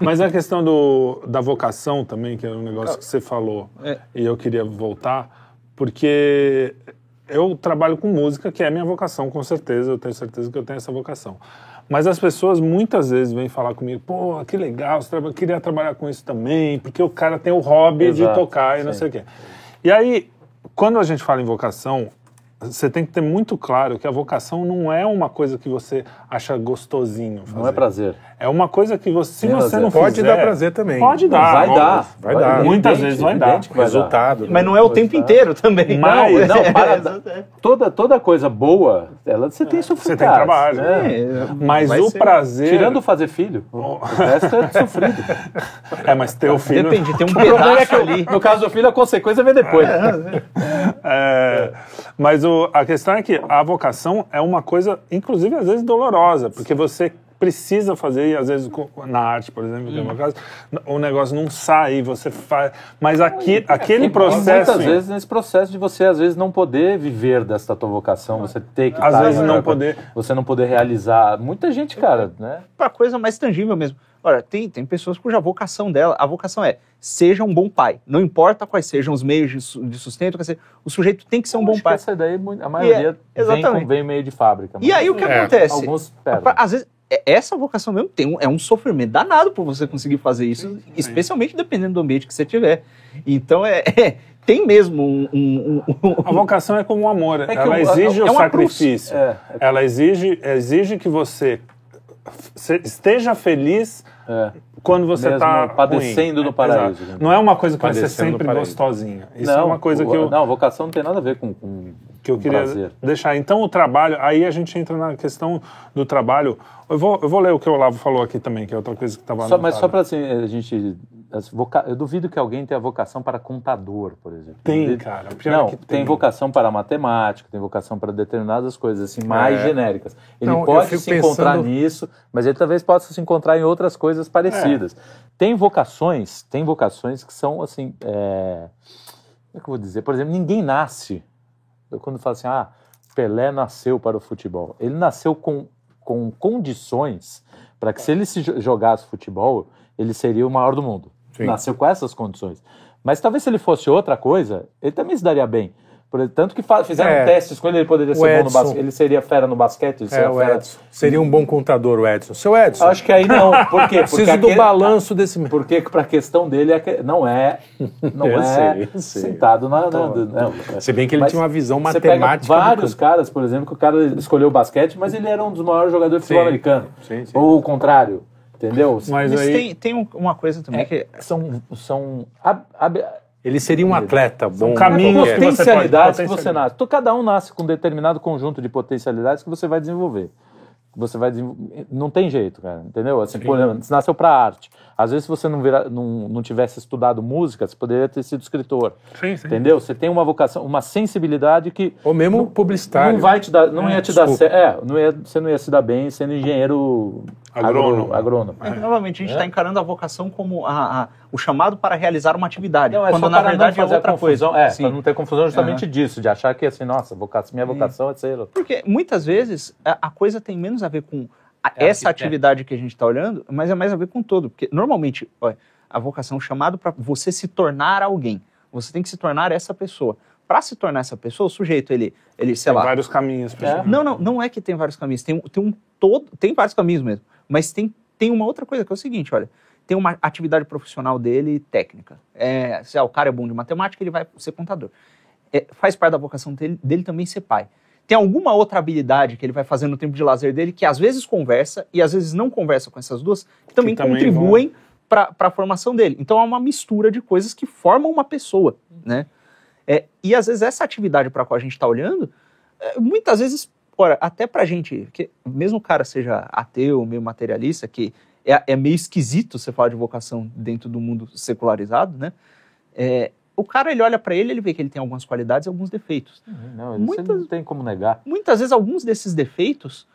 S1: mas a questão do, da vocação também, que é um negócio que você falou,
S3: É.
S1: e eu queria voltar, porque eu trabalho com música, que é a minha vocação, com certeza, eu tenho certeza que eu tenho essa vocação. Mas as pessoas muitas vezes vêm falar comigo, pô, que legal, você traba- queria trabalhar com isso também, porque o cara tem o hobby de
S2: Exato,
S1: tocar e não
S2: sim.
S1: sei o quê. E aí, quando a gente fala em vocação, você tem que ter muito claro que a vocação não é uma coisa que você acha gostosinho fazer.
S2: Não é prazer.
S1: É uma coisa que você, se você
S2: prazer.
S1: não
S4: Pode
S1: fizer...
S4: dar prazer também.
S1: Pode dar.
S2: vai
S1: óbvio.
S2: dar.
S4: Vai dar.
S1: Muitas
S2: Evidente,
S1: vezes vai dar.
S2: vai dar.
S4: Resultado.
S3: Mas não é o tempo inteiro também.
S1: Mas-
S2: Não, para,
S3: É,
S2: toda, toda coisa boa, ela, você tem sofrido.
S1: Você tem trabalho.
S3: é,
S1: Mas
S3: vai
S1: o
S3: ser-
S1: prazer...
S2: Tirando fazer filho, o resto é sofrido.
S1: É, mas ter o filho...
S3: Depende, tem um
S2: é
S3: pedaço ali.
S2: no caso do filho, a consequência vem depois.
S1: É, mas o- a questão é que a vocação é uma coisa, inclusive, às vezes dolorosa, porque você precisa fazer, e às vezes na arte, por exemplo, que é o meu caso, o negócio não sai, você faz. Mas aqui, aquele
S2: E
S1: processo.
S2: Muitas vezes nesse processo de você, às vezes, não poder viver dessa tua vocação, você ter que
S1: Às
S2: estar
S1: vezes não poder.
S2: Você não poder realizar. Muita gente, cara, né?
S3: Pra coisa mais tangível mesmo. Olha, tem, tem pessoas cuja vocação dela, a vocação é seja um bom pai. Não importa quais sejam os meios de, de sustento, quer dizer, o sujeito tem que ser um bom
S2: Acho que
S3: pai.
S2: Essa daí, mu- a maioria vem,
S3: exatamente.
S2: com, vem meio de fábrica.
S3: E aí o que
S4: É,
S3: acontece?
S2: Alguns perdem.
S3: Às vezes, é- essa vocação mesmo tem um, é um sofrimento danado por você conseguir fazer isso, especialmente dependendo do ambiente que você tiver. Então, é, é- tem mesmo um... um- um- um-
S1: A vocação é como o amor,
S2: É
S1: ela exige
S3: é
S1: o sacrifício.
S2: É,
S1: Ela exige, exige que você esteja feliz
S2: É.
S1: quando você está
S2: padecendo no paraíso, né?
S1: Não é uma coisa que vai ser
S4: Padecendo
S1: sempre gostosinha. Isso é uma coisa
S2: o-
S1: que eu,
S2: Não, vocação não tem nada a ver com, com,
S1: que eu
S2: com
S1: queria
S2: prazer.
S1: deixar. Então, o trabalho, aí a gente entra na questão do trabalho. Eu vou, eu vou ler o que o Olavo falou aqui também, que é outra coisa que estava
S2: mas só para assim, a gente. Voca- Eu duvido que alguém tenha vocação para contador, por exemplo.
S1: Tem,
S2: Duvido-
S1: cara.
S2: Não,
S1: que
S2: tem. vocação para matemática, tem vocação para determinadas coisas assim mais
S1: É.
S2: genéricas. Ele pode se encontrar
S4: pensando-
S2: nisso, mas ele talvez possa se encontrar em outras coisas parecidas. Tem vocações, tem vocações que são assim. é, Como é que eu vou dizer? Por exemplo, ninguém nasce. Eu, quando falo assim, ah, Pelé nasceu para o futebol. Ele nasceu com, com condições para que se ele se jo- jogasse futebol, ele seria o maior do mundo.
S4: Sim.
S2: Nasceu com essas condições. Mas talvez se ele fosse outra coisa, ele também se daria bem. Por tanto que fizeram
S4: É.
S2: testes com ele, ele poderia
S4: O
S2: ser bom no
S4: Edson.
S2: basquete. Ele seria fera no basquete, ele
S4: É,
S2: seria
S4: o
S2: fera.
S4: Edson. Seria um bom contador, o Edson. Seu Edson,
S2: Acho que aí não. Por quê? Porque
S4: preciso do
S2: aquele-
S4: balanço desse...
S2: Porque para a questão dele é que não é, não
S4: Eu
S2: é
S4: sei,
S2: sentado na,
S4: Tô-
S2: não.
S4: Se bem que ele
S2: Mas
S4: tinha uma visão matemática. do
S2: vários caras, por exemplo, que o cara escolheu o basquete, mas ele era um dos maiores jogadores de futebol americano.
S4: Sim, sim.
S2: Ou o contrário, entendeu?
S1: Mas
S3: Mas
S1: aí.
S3: tem, tem um- uma coisa também
S2: É,
S3: que...
S2: são são ab- ab-
S4: Ele seria um atleta bom.
S1: caminhos
S4: qualquer.
S1: que você
S2: potencialidades que
S1: pode-
S2: você nasce. Cada um nasce com um determinado conjunto de potencialidades que você vai desenvolver. Você vai desenvol- Não tem jeito, cara, entendeu? Assim, por exemplo, você nasceu para arte. Às vezes, se você não, vira, não, não tivesse estudado música, você poderia ter sido escritor.
S1: Sim, sim.
S2: Entendeu? Você tem uma vocação, uma sensibilidade que
S4: Ou mesmo publicitário.
S2: não vai te dar, não ia te dar
S4: desculpa.
S2: certo. É, não ia, você não ia se dar bem sendo engenheiro
S1: Agrônomo.
S2: agrônomo.
S3: É, novamente, a gente está encarando a vocação como a- a- o chamado para realizar uma atividade,
S2: Não, é
S3: quando
S2: só
S3: na
S2: para
S3: verdade
S2: não
S3: é outra
S2: confusão,
S3: coisa.
S2: É,
S3: Sim.
S2: para não ter confusão justamente disso, de achar que assim, nossa, vocação, minha vocação é ser.
S3: Porque muitas vezes a, a coisa tem menos a ver com
S2: É
S3: essa atividade que a gente está olhando, mas é mais a ver com todo. Porque normalmente, olha, a vocação é um chamado para você se tornar alguém. Você tem que se tornar essa pessoa. Para se tornar essa pessoa, o sujeito, ele, ele sei
S1: Tem
S3: lá.
S1: vários caminhos. pra
S2: É.
S3: Não, não, não é que tem vários caminhos. Tem, um- tem um todo. Tem vários caminhos mesmo. Mas tem, tem uma outra coisa que é o seguinte: olha, tem uma atividade profissional dele técnica. É, se ah, o cara é bom de matemática, ele vai ser contador. É, faz parte da vocação dele, dele também ser pai. Tem alguma outra habilidade que ele vai fazer no tempo de lazer dele que às vezes conversa e às vezes não conversa com essas duas, que também,
S1: também
S3: contribuem para a formação dele. Então é uma mistura de coisas que formam uma pessoa, né? É, e às vezes essa atividade para a qual a gente está olhando, é, muitas vezes, ora, até para gente, que mesmo o cara seja ateu, meio materialista, que é, é meio esquisito você falar de vocação dentro do mundo secularizado, né? É, o cara, ele olha para ele, ele vê que ele tem algumas qualidades e alguns defeitos.
S2: Não, isso
S3: Muitas-
S2: não tem como negar.
S3: Muitas vezes, alguns desses defeitos,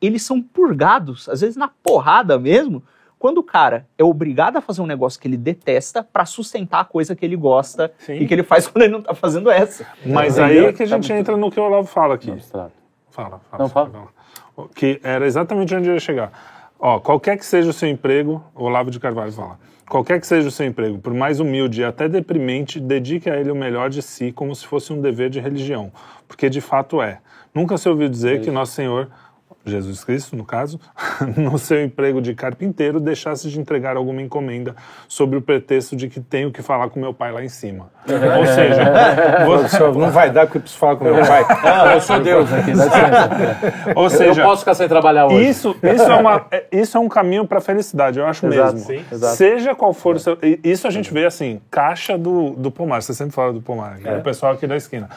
S3: eles são purgados, às vezes na porrada mesmo, quando o cara é obrigado a fazer um negócio que ele detesta para sustentar a coisa que ele gosta
S1: Sim.
S3: e que ele faz quando ele não tá fazendo essa.
S1: Mas
S2: Entendeu?
S1: aí é que a
S2: Tá
S1: gente
S2: muito-
S1: entra no que o Olavo fala aqui.
S2: Não, abstrato.
S1: Fala, fala.
S2: Não, fala.
S1: fala. Que era exatamente onde eu ia chegar. Ó, qualquer que seja o seu emprego, o Olavo de Carvalho fala, qualquer que seja o seu emprego, por mais humilde e até deprimente, dedique a ele o melhor de si, como se fosse um dever de religião, porque de fato é. Nunca se ouviu dizer que Nosso Senhor Jesus Cristo, no caso, no seu emprego de carpinteiro, deixasse de entregar alguma encomenda sob o pretexto de que tenho que falar com meu pai lá em cima. Ou seja,
S4: não vai dar porque eu preciso falar com meu pai.
S2: Ah, eu sou Deus aqui, dá licença.
S1: ou
S2: Eu
S1: seja,
S2: posso ficar sem trabalhar hoje.
S1: Isso, isso, é uma, é- isso é um caminho para a felicidade, eu acho
S2: Exato,
S1: mesmo.
S2: sim, exato.
S1: Seja qual for o seu. e Isso a gente vê assim, caixa do, do pomar. Você sempre fala do pomar, né? o pessoal aqui da esquina.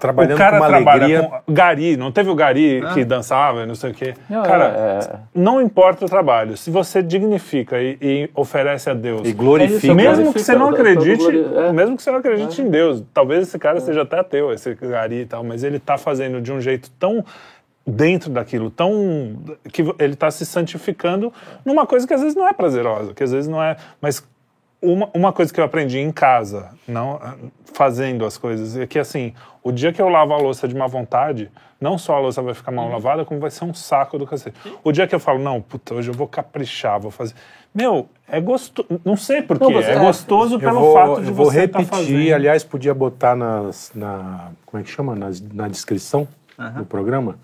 S4: Trabalhando
S1: o cara
S4: com uma
S1: trabalha
S4: alegria.
S1: com Gari, não teve o Gari que dançava e não sei o quê.
S2: Não,
S1: cara,
S2: é-
S1: não importa o trabalho. Se você dignifica e, e oferece a Deus.
S4: E glorifica.
S2: É
S1: mesmo que você não acredite,
S2: é.
S1: mesmo que você não acredite em Deus, talvez esse cara seja até ateu, esse Gari e tal, mas ele tá fazendo de um jeito tão dentro daquilo, tão que ele tá se santificando numa coisa que às vezes não é prazerosa, que às vezes não é, mas uma, uma coisa que eu aprendi em casa, não fazendo as coisas, é que assim, o dia que eu lavo a louça de má vontade, não só a louça vai ficar mal lavada, como vai ser um saco do cacete. O dia que eu falo, não, puta, hoje eu vou caprichar, vou fazer. Meu, é gostoso. Não sei porquê,
S2: Não, você-
S1: é gostoso
S4: Eu
S1: pelo
S4: vou,
S1: fato de
S4: eu vou
S1: você estar
S4: repetir,
S1: fazendo.
S4: aliás, podia botar nas, na, como é que chama? Nas- na descrição do programa,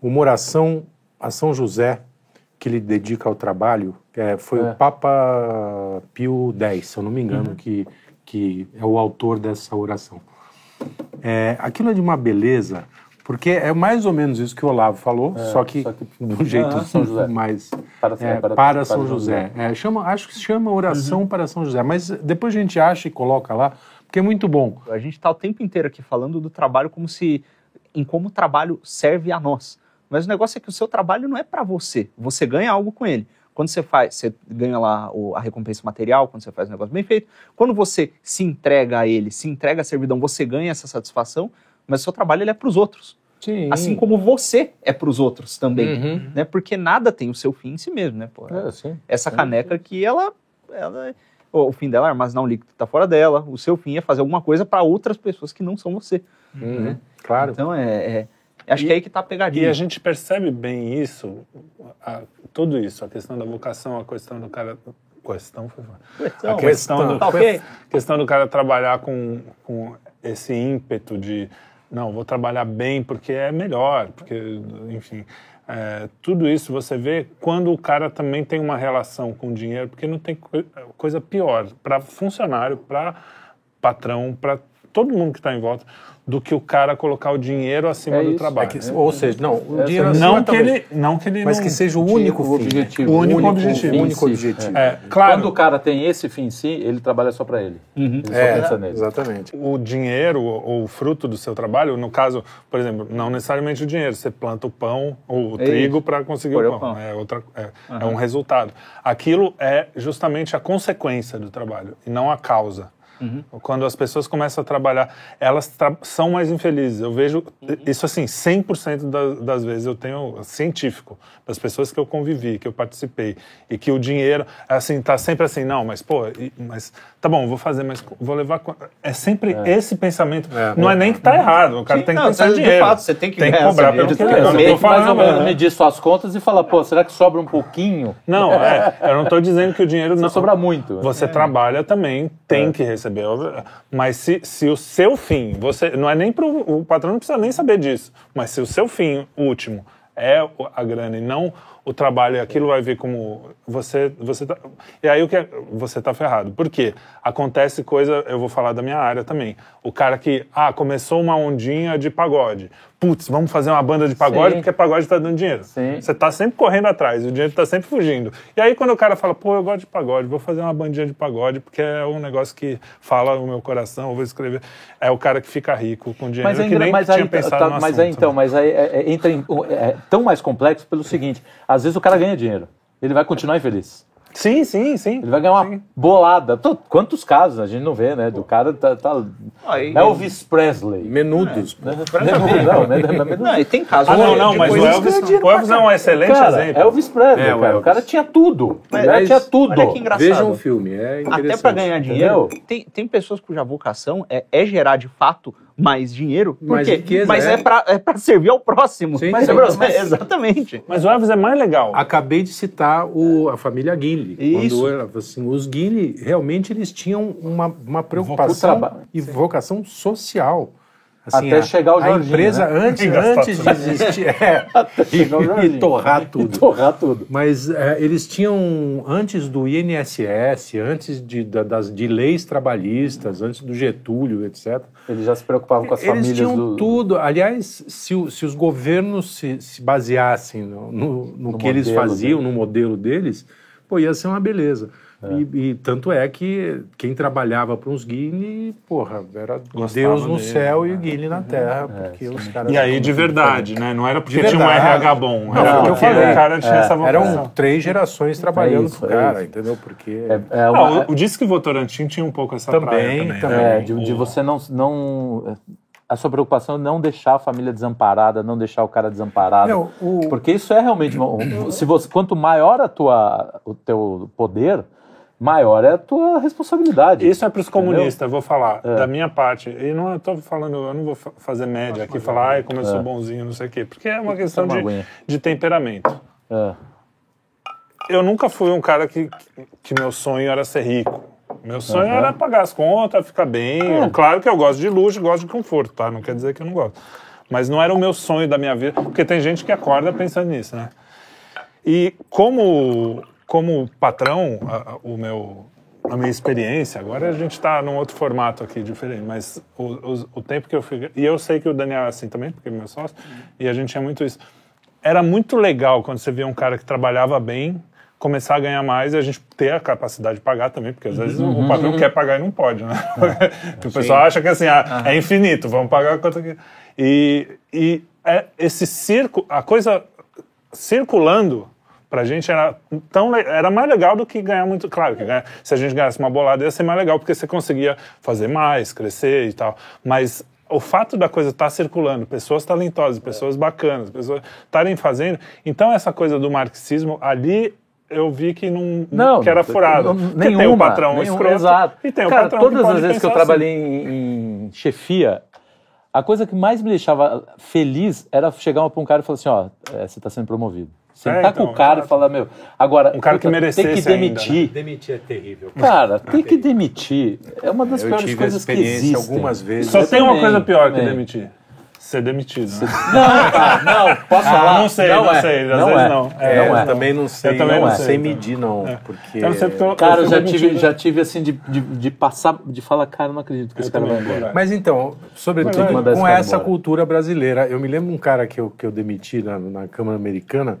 S4: uma oração a São José que ele dedica ao trabalho, que é, foi
S2: É.
S4: o Papa Pio X, se eu não me engano, que, que é o autor dessa oração. É, aquilo é de uma beleza, porque é mais ou menos isso que o Olavo falou, só, que
S2: só que-
S4: de um jeito
S2: Ah,
S4: mais
S2: Para-
S4: é,
S2: para-
S4: para,
S2: para
S4: São
S2: São
S4: José.
S2: José.
S4: É, chama, acho que se chama oração para São José, mas depois a gente acha e coloca lá, porque é muito bom.
S3: A gente está o tempo inteiro aqui falando do trabalho como se em como o trabalho serve a nós. Mas o negócio é que o seu trabalho não é para você. Você ganha algo com ele. Quando você faz, você ganha lá a recompensa material, quando você faz um negócio bem feito. Quando você se entrega a ele, se entrega à servidão, você ganha essa satisfação, mas o seu trabalho ele é para os outros.
S4: Sim.
S3: Assim como você é para os outros também.
S4: Uhum.
S3: Né? Porque nada tem o seu fim em si mesmo, né? Pô,
S2: É, sim.
S3: essa caneca aqui, ela, ela o fim dela é armazenar um líquido que está fora dela. O seu fim é fazer alguma coisa para outras pessoas que não são você.
S4: Uhum. Claro.
S3: Então é, é- acho que é aí que tá a
S1: E
S3: pegadinha.
S1: a gente percebe bem isso, a- tudo isso, a questão da vocação, a questão do cara. Questão foi.
S3: Então,
S1: a questão do,
S3: tá ok?
S1: questão do cara trabalhar com, com esse ímpeto de não, vou trabalhar bem porque é melhor, porque, enfim. é, tudo isso você vê quando o cara também tem uma relação com o dinheiro, porque não tem coi- coisa pior para funcionário, para patrão, para todo mundo que está em volta, do que o cara colocar o dinheiro acima
S2: É
S1: do trabalho.
S4: É que- ou seja, não, o
S2: Essa-
S4: dinheiro acima
S1: não, que ele, não que ele
S4: mas
S1: não-
S4: que seja o único fim.
S2: objetivo.
S1: O único objetivo.
S4: O único objetivo.
S1: É, claro,
S2: Quando o cara tem esse fim em si, ele trabalha só para ele. Ele só
S4: É,
S2: pensa nele.
S4: exatamente.
S1: o dinheiro ou o fruto do seu trabalho, no caso, por exemplo, não necessariamente o dinheiro, você planta o pão ou o
S3: É
S1: trigo para conseguir o pão.
S3: pão.
S1: É, outra, é, é um resultado. Aquilo é justamente a consequência do trabalho e não a causa.
S3: Uhum.
S1: Quando as pessoas começam a trabalhar, elas tra- são mais infelizes. Eu vejo
S3: Uhum.
S1: isso assim, 100% das, das vezes eu tenho científico, das pessoas que eu convivi, que eu participei, e que o dinheiro, assim, tá sempre assim, não, mas pô, e- mas tá bom, vou fazer, mas vou levar. É sempre esse pensamento.
S4: É.
S1: não é nem que tá errado, o cara
S3: Sim,
S1: tem que
S3: não,
S1: pensar dinheiro.
S3: fato, você tem que
S1: tem que cobrar pelo que
S3: dinheiro,
S1: ele
S3: tem
S2: mais ou menos
S1: né?
S2: medir suas contas e falar, pô, será que sobra um pouquinho?
S1: Não, é, eu não estou dizendo que o dinheiro não
S2: Não sobra muito.
S1: Você trabalha também, tem que receber, óbvio. mas se, se o seu fim, você não é nem pro o patrão não precisa nem saber disso, mas se o seu fim último é a grana e não o trabalho, e aquilo vai ver como você você tá, e aí o que é- você tá ferrado. Por quê? Acontece coisa, eu vou falar da minha área também. O cara que ah, começou uma ondinha de pagode. Putz, vamos fazer uma banda de pagode
S2: Sim.
S1: porque pagode tá dando dinheiro.
S2: Sim.
S1: Você tá sempre correndo atrás, o dinheiro tá sempre fugindo. E aí quando o cara fala, pô, eu gosto de pagode, vou fazer uma bandinha de pagode porque é um negócio que fala no meu coração, eu vou escrever. É o cara que fica rico com dinheiro
S2: Mas, é
S1: que nem
S2: mas
S1: tinha
S2: aí,
S1: pensado
S2: tá-
S1: no
S2: mas aí
S1: assunto,
S2: então,
S1: né?
S2: mas aí é, é- entra em, é tão mais complexo pelo seguinte: às vezes o cara ganha dinheiro, ele vai continuar infeliz.
S1: Sim, sim, sim.
S2: Ele vai ganhar uma bolada. Tô- Quantos casos a gente não vê, né? Do cara tá. tá
S3: Aí-
S2: Elvis Presley.
S4: Menudos.
S2: Não, não, né?
S3: Não, e tem casos.
S1: Ah, não, não, mas o Elvis, o Elvis é um excelente
S2: Cara,
S1: exemplo.
S2: Elvis Presley,
S4: É, o
S2: cara. O
S4: Elvis.
S2: cara tinha tudo.
S3: Mas-
S2: o cara tinha tudo.
S3: Olha que engraçado.
S4: Vejam o filme, é interessante.
S3: Até para ganhar dinheiro,
S2: Entendeu?
S3: tem, tem pessoas cuja vocação é, é gerar de fato mais dinheiro. Por
S4: Mais
S3: quê?
S4: riqueza,
S3: Mas
S4: é.
S3: é, pra, é pra servir ao próximo.
S4: Sim,
S3: Mas
S4: sim.
S3: é exatamente.
S1: Mas o Elvis é mais legal.
S4: Acabei de citar o, a família Guile.
S3: Isso.
S4: Quando assim, os Guile realmente eles tinham uma, uma preocupação e vocação social. Assim,
S2: Até
S4: a-
S2: chegar o
S4: A
S2: Jorginho,
S4: empresa,
S2: né?
S4: antes, antes de existir, é, e, e torrar tudo.
S2: E torrar tudo.
S4: Mas é, eles tinham, antes do INSS, antes de, da- das, de leis trabalhistas, antes do Getúlio, etc.,
S2: Eles já se preocupavam com as
S4: eles
S2: famílias
S4: tinham
S2: do...
S4: tudo. Aliás, se, se os governos se, se baseassem no, no- no
S2: No
S4: que eles faziam,
S2: deles.
S4: no modelo deles, pô, ia ser uma beleza. E, e tanto é que quem trabalhava para uns Guine, porra, era
S1: Gostava
S4: Deus no
S1: dele,
S4: céu e
S1: né?
S4: o Guine na terra, porque os caras...
S1: E aí de verdade, né? Não era porque tinha um. RH bom.
S4: Não,
S1: era
S4: foi o que eu
S1: porque
S4: falei.
S1: o cara tinha
S2: É,
S1: essa vocação.
S4: Eram três gerações trabalhando
S2: É isso,
S4: pro
S2: é
S4: cara, entendeu? Porque...
S2: É, é
S1: Ah,
S2: uma,
S1: o, o Disque Votorantim tinha um pouco essa
S4: Também,
S1: praia também.
S4: também.
S1: né?
S2: é, de, de
S1: O-
S2: você não, não... A sua preocupação é não deixar a família desamparada, não deixar o cara desamparado.
S4: Não, o-
S2: Porque isso é realmente... Se você, quanto maior a tua, o teu poder, maior é a tua responsabilidade.
S1: Isso é para os comunistas, eu vou falar,
S2: É.
S1: da minha parte. E não estou falando, eu não vou fa- fazer média aqui, falar, ai, como eu sou bonzinho, não sei o quê. Porque é uma questão
S2: Toma
S1: de,
S2: aguinha.
S1: de temperamento.
S2: É.
S1: Eu nunca fui um cara que, que meu sonho era ser rico. Meu sonho
S2: Aham.
S1: era pagar as contas, ficar bem.
S2: É.
S1: Claro que eu gosto de luxo, gosto de conforto, tá? Não quer dizer que eu não gosto. Mas não era o meu sonho da minha vida, porque tem gente que acorda pensando nisso, né? E como, como patrão, a, a- o meu, a minha experiência, agora a gente está num outro formato aqui diferente, mas o, o, o tempo que eu fiquei. E eu sei que o Daniel é assim também, porque é meu sócio, e a gente tinha muito isso. Era muito legal quando você via um cara que trabalhava bem começar a ganhar mais e a gente ter a capacidade de pagar também, porque às vezes o patrão quer pagar e não pode, né? o pessoal acha que assim, ah, é infinito, vamos pagar quanto que... E, e é esse circo, a coisa circulando pra gente era tão era mais legal do que ganhar muito claro que se a gente ganhasse uma bolada ia ser mais legal porque você conseguia fazer mais crescer e tal mas o fato da coisa estar circulando pessoas talentosas pessoas bacanas pessoas estarem fazendo então essa coisa do marxismo ali eu vi que não,
S2: Não,
S1: que era furado
S2: não-
S1: Porque tem o patrão
S2: nenhuma,
S1: escroto
S2: exato.
S1: e tem o
S2: Cara,
S1: patrão
S2: todas as vezes que eu
S1: pensar assim.
S2: trabalhei em, em chefia, a coisa que mais me deixava feliz era chegar pra um cara e falar assim, ó, é, você tá sendo promovido. Sentar
S1: então,
S2: com o cara e falar, meu, agora,
S1: Um cara que
S2: puta, tem que
S1: merecesse ainda, né?
S2: demitir.
S4: Demitir é terrível.
S2: Cara, tem que demitir. É uma das
S4: Eu
S2: piores
S4: tive
S2: coisas que existem.
S4: algumas vezes.
S1: só
S2: Eu
S1: tem uma
S2: também,
S1: coisa pior que demitir ser demitido né?
S2: Não, cara, não, posso
S1: Ah,
S2: falar?
S1: não sei, não
S2: é.
S1: sei, às
S2: não
S1: vezes
S2: é.
S1: não.
S4: É,
S2: não
S4: eu
S2: é.
S4: também não sei,
S1: Eu também
S2: não
S4: sei
S1: sei,
S4: medir não, porque
S1: Eu não sei porque eu-
S2: Cara, eu já
S1: demitido.
S2: tive, já tive assim de, de, de passar, de falar, cara, não acredito que esse cara vai embora.
S4: Mas então, sobretudo
S2: Mas
S4: com essa
S2: embora.
S4: cultura brasileira, eu me lembro um cara que eu, que eu demiti na, na Câmara Americana,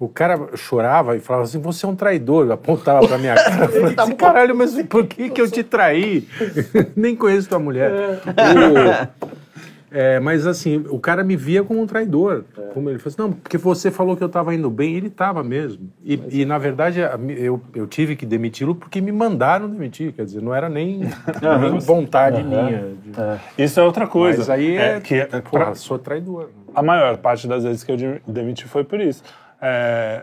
S4: o cara chorava e falava assim, você é um traidor, apontava pra minha cara, eu falei assim, caralho, mas por que que eu te traí? Nem conheço tua mulher. É, mas assim, o cara me via como um traidor. Como ele falou assim, não, porque você falou que eu estava indo bem, ele estava mesmo. E, e, na verdade, eu, eu tive que demiti-lo porque me mandaram demitir, quer dizer, não era nem, nem vontade minha. de-
S1: Isso é outra coisa.
S4: Mas aí é,
S1: que
S4: porra,
S1: pra-
S4: sou traidor.
S1: a maior parte das vezes que eu de- demiti foi por isso. É,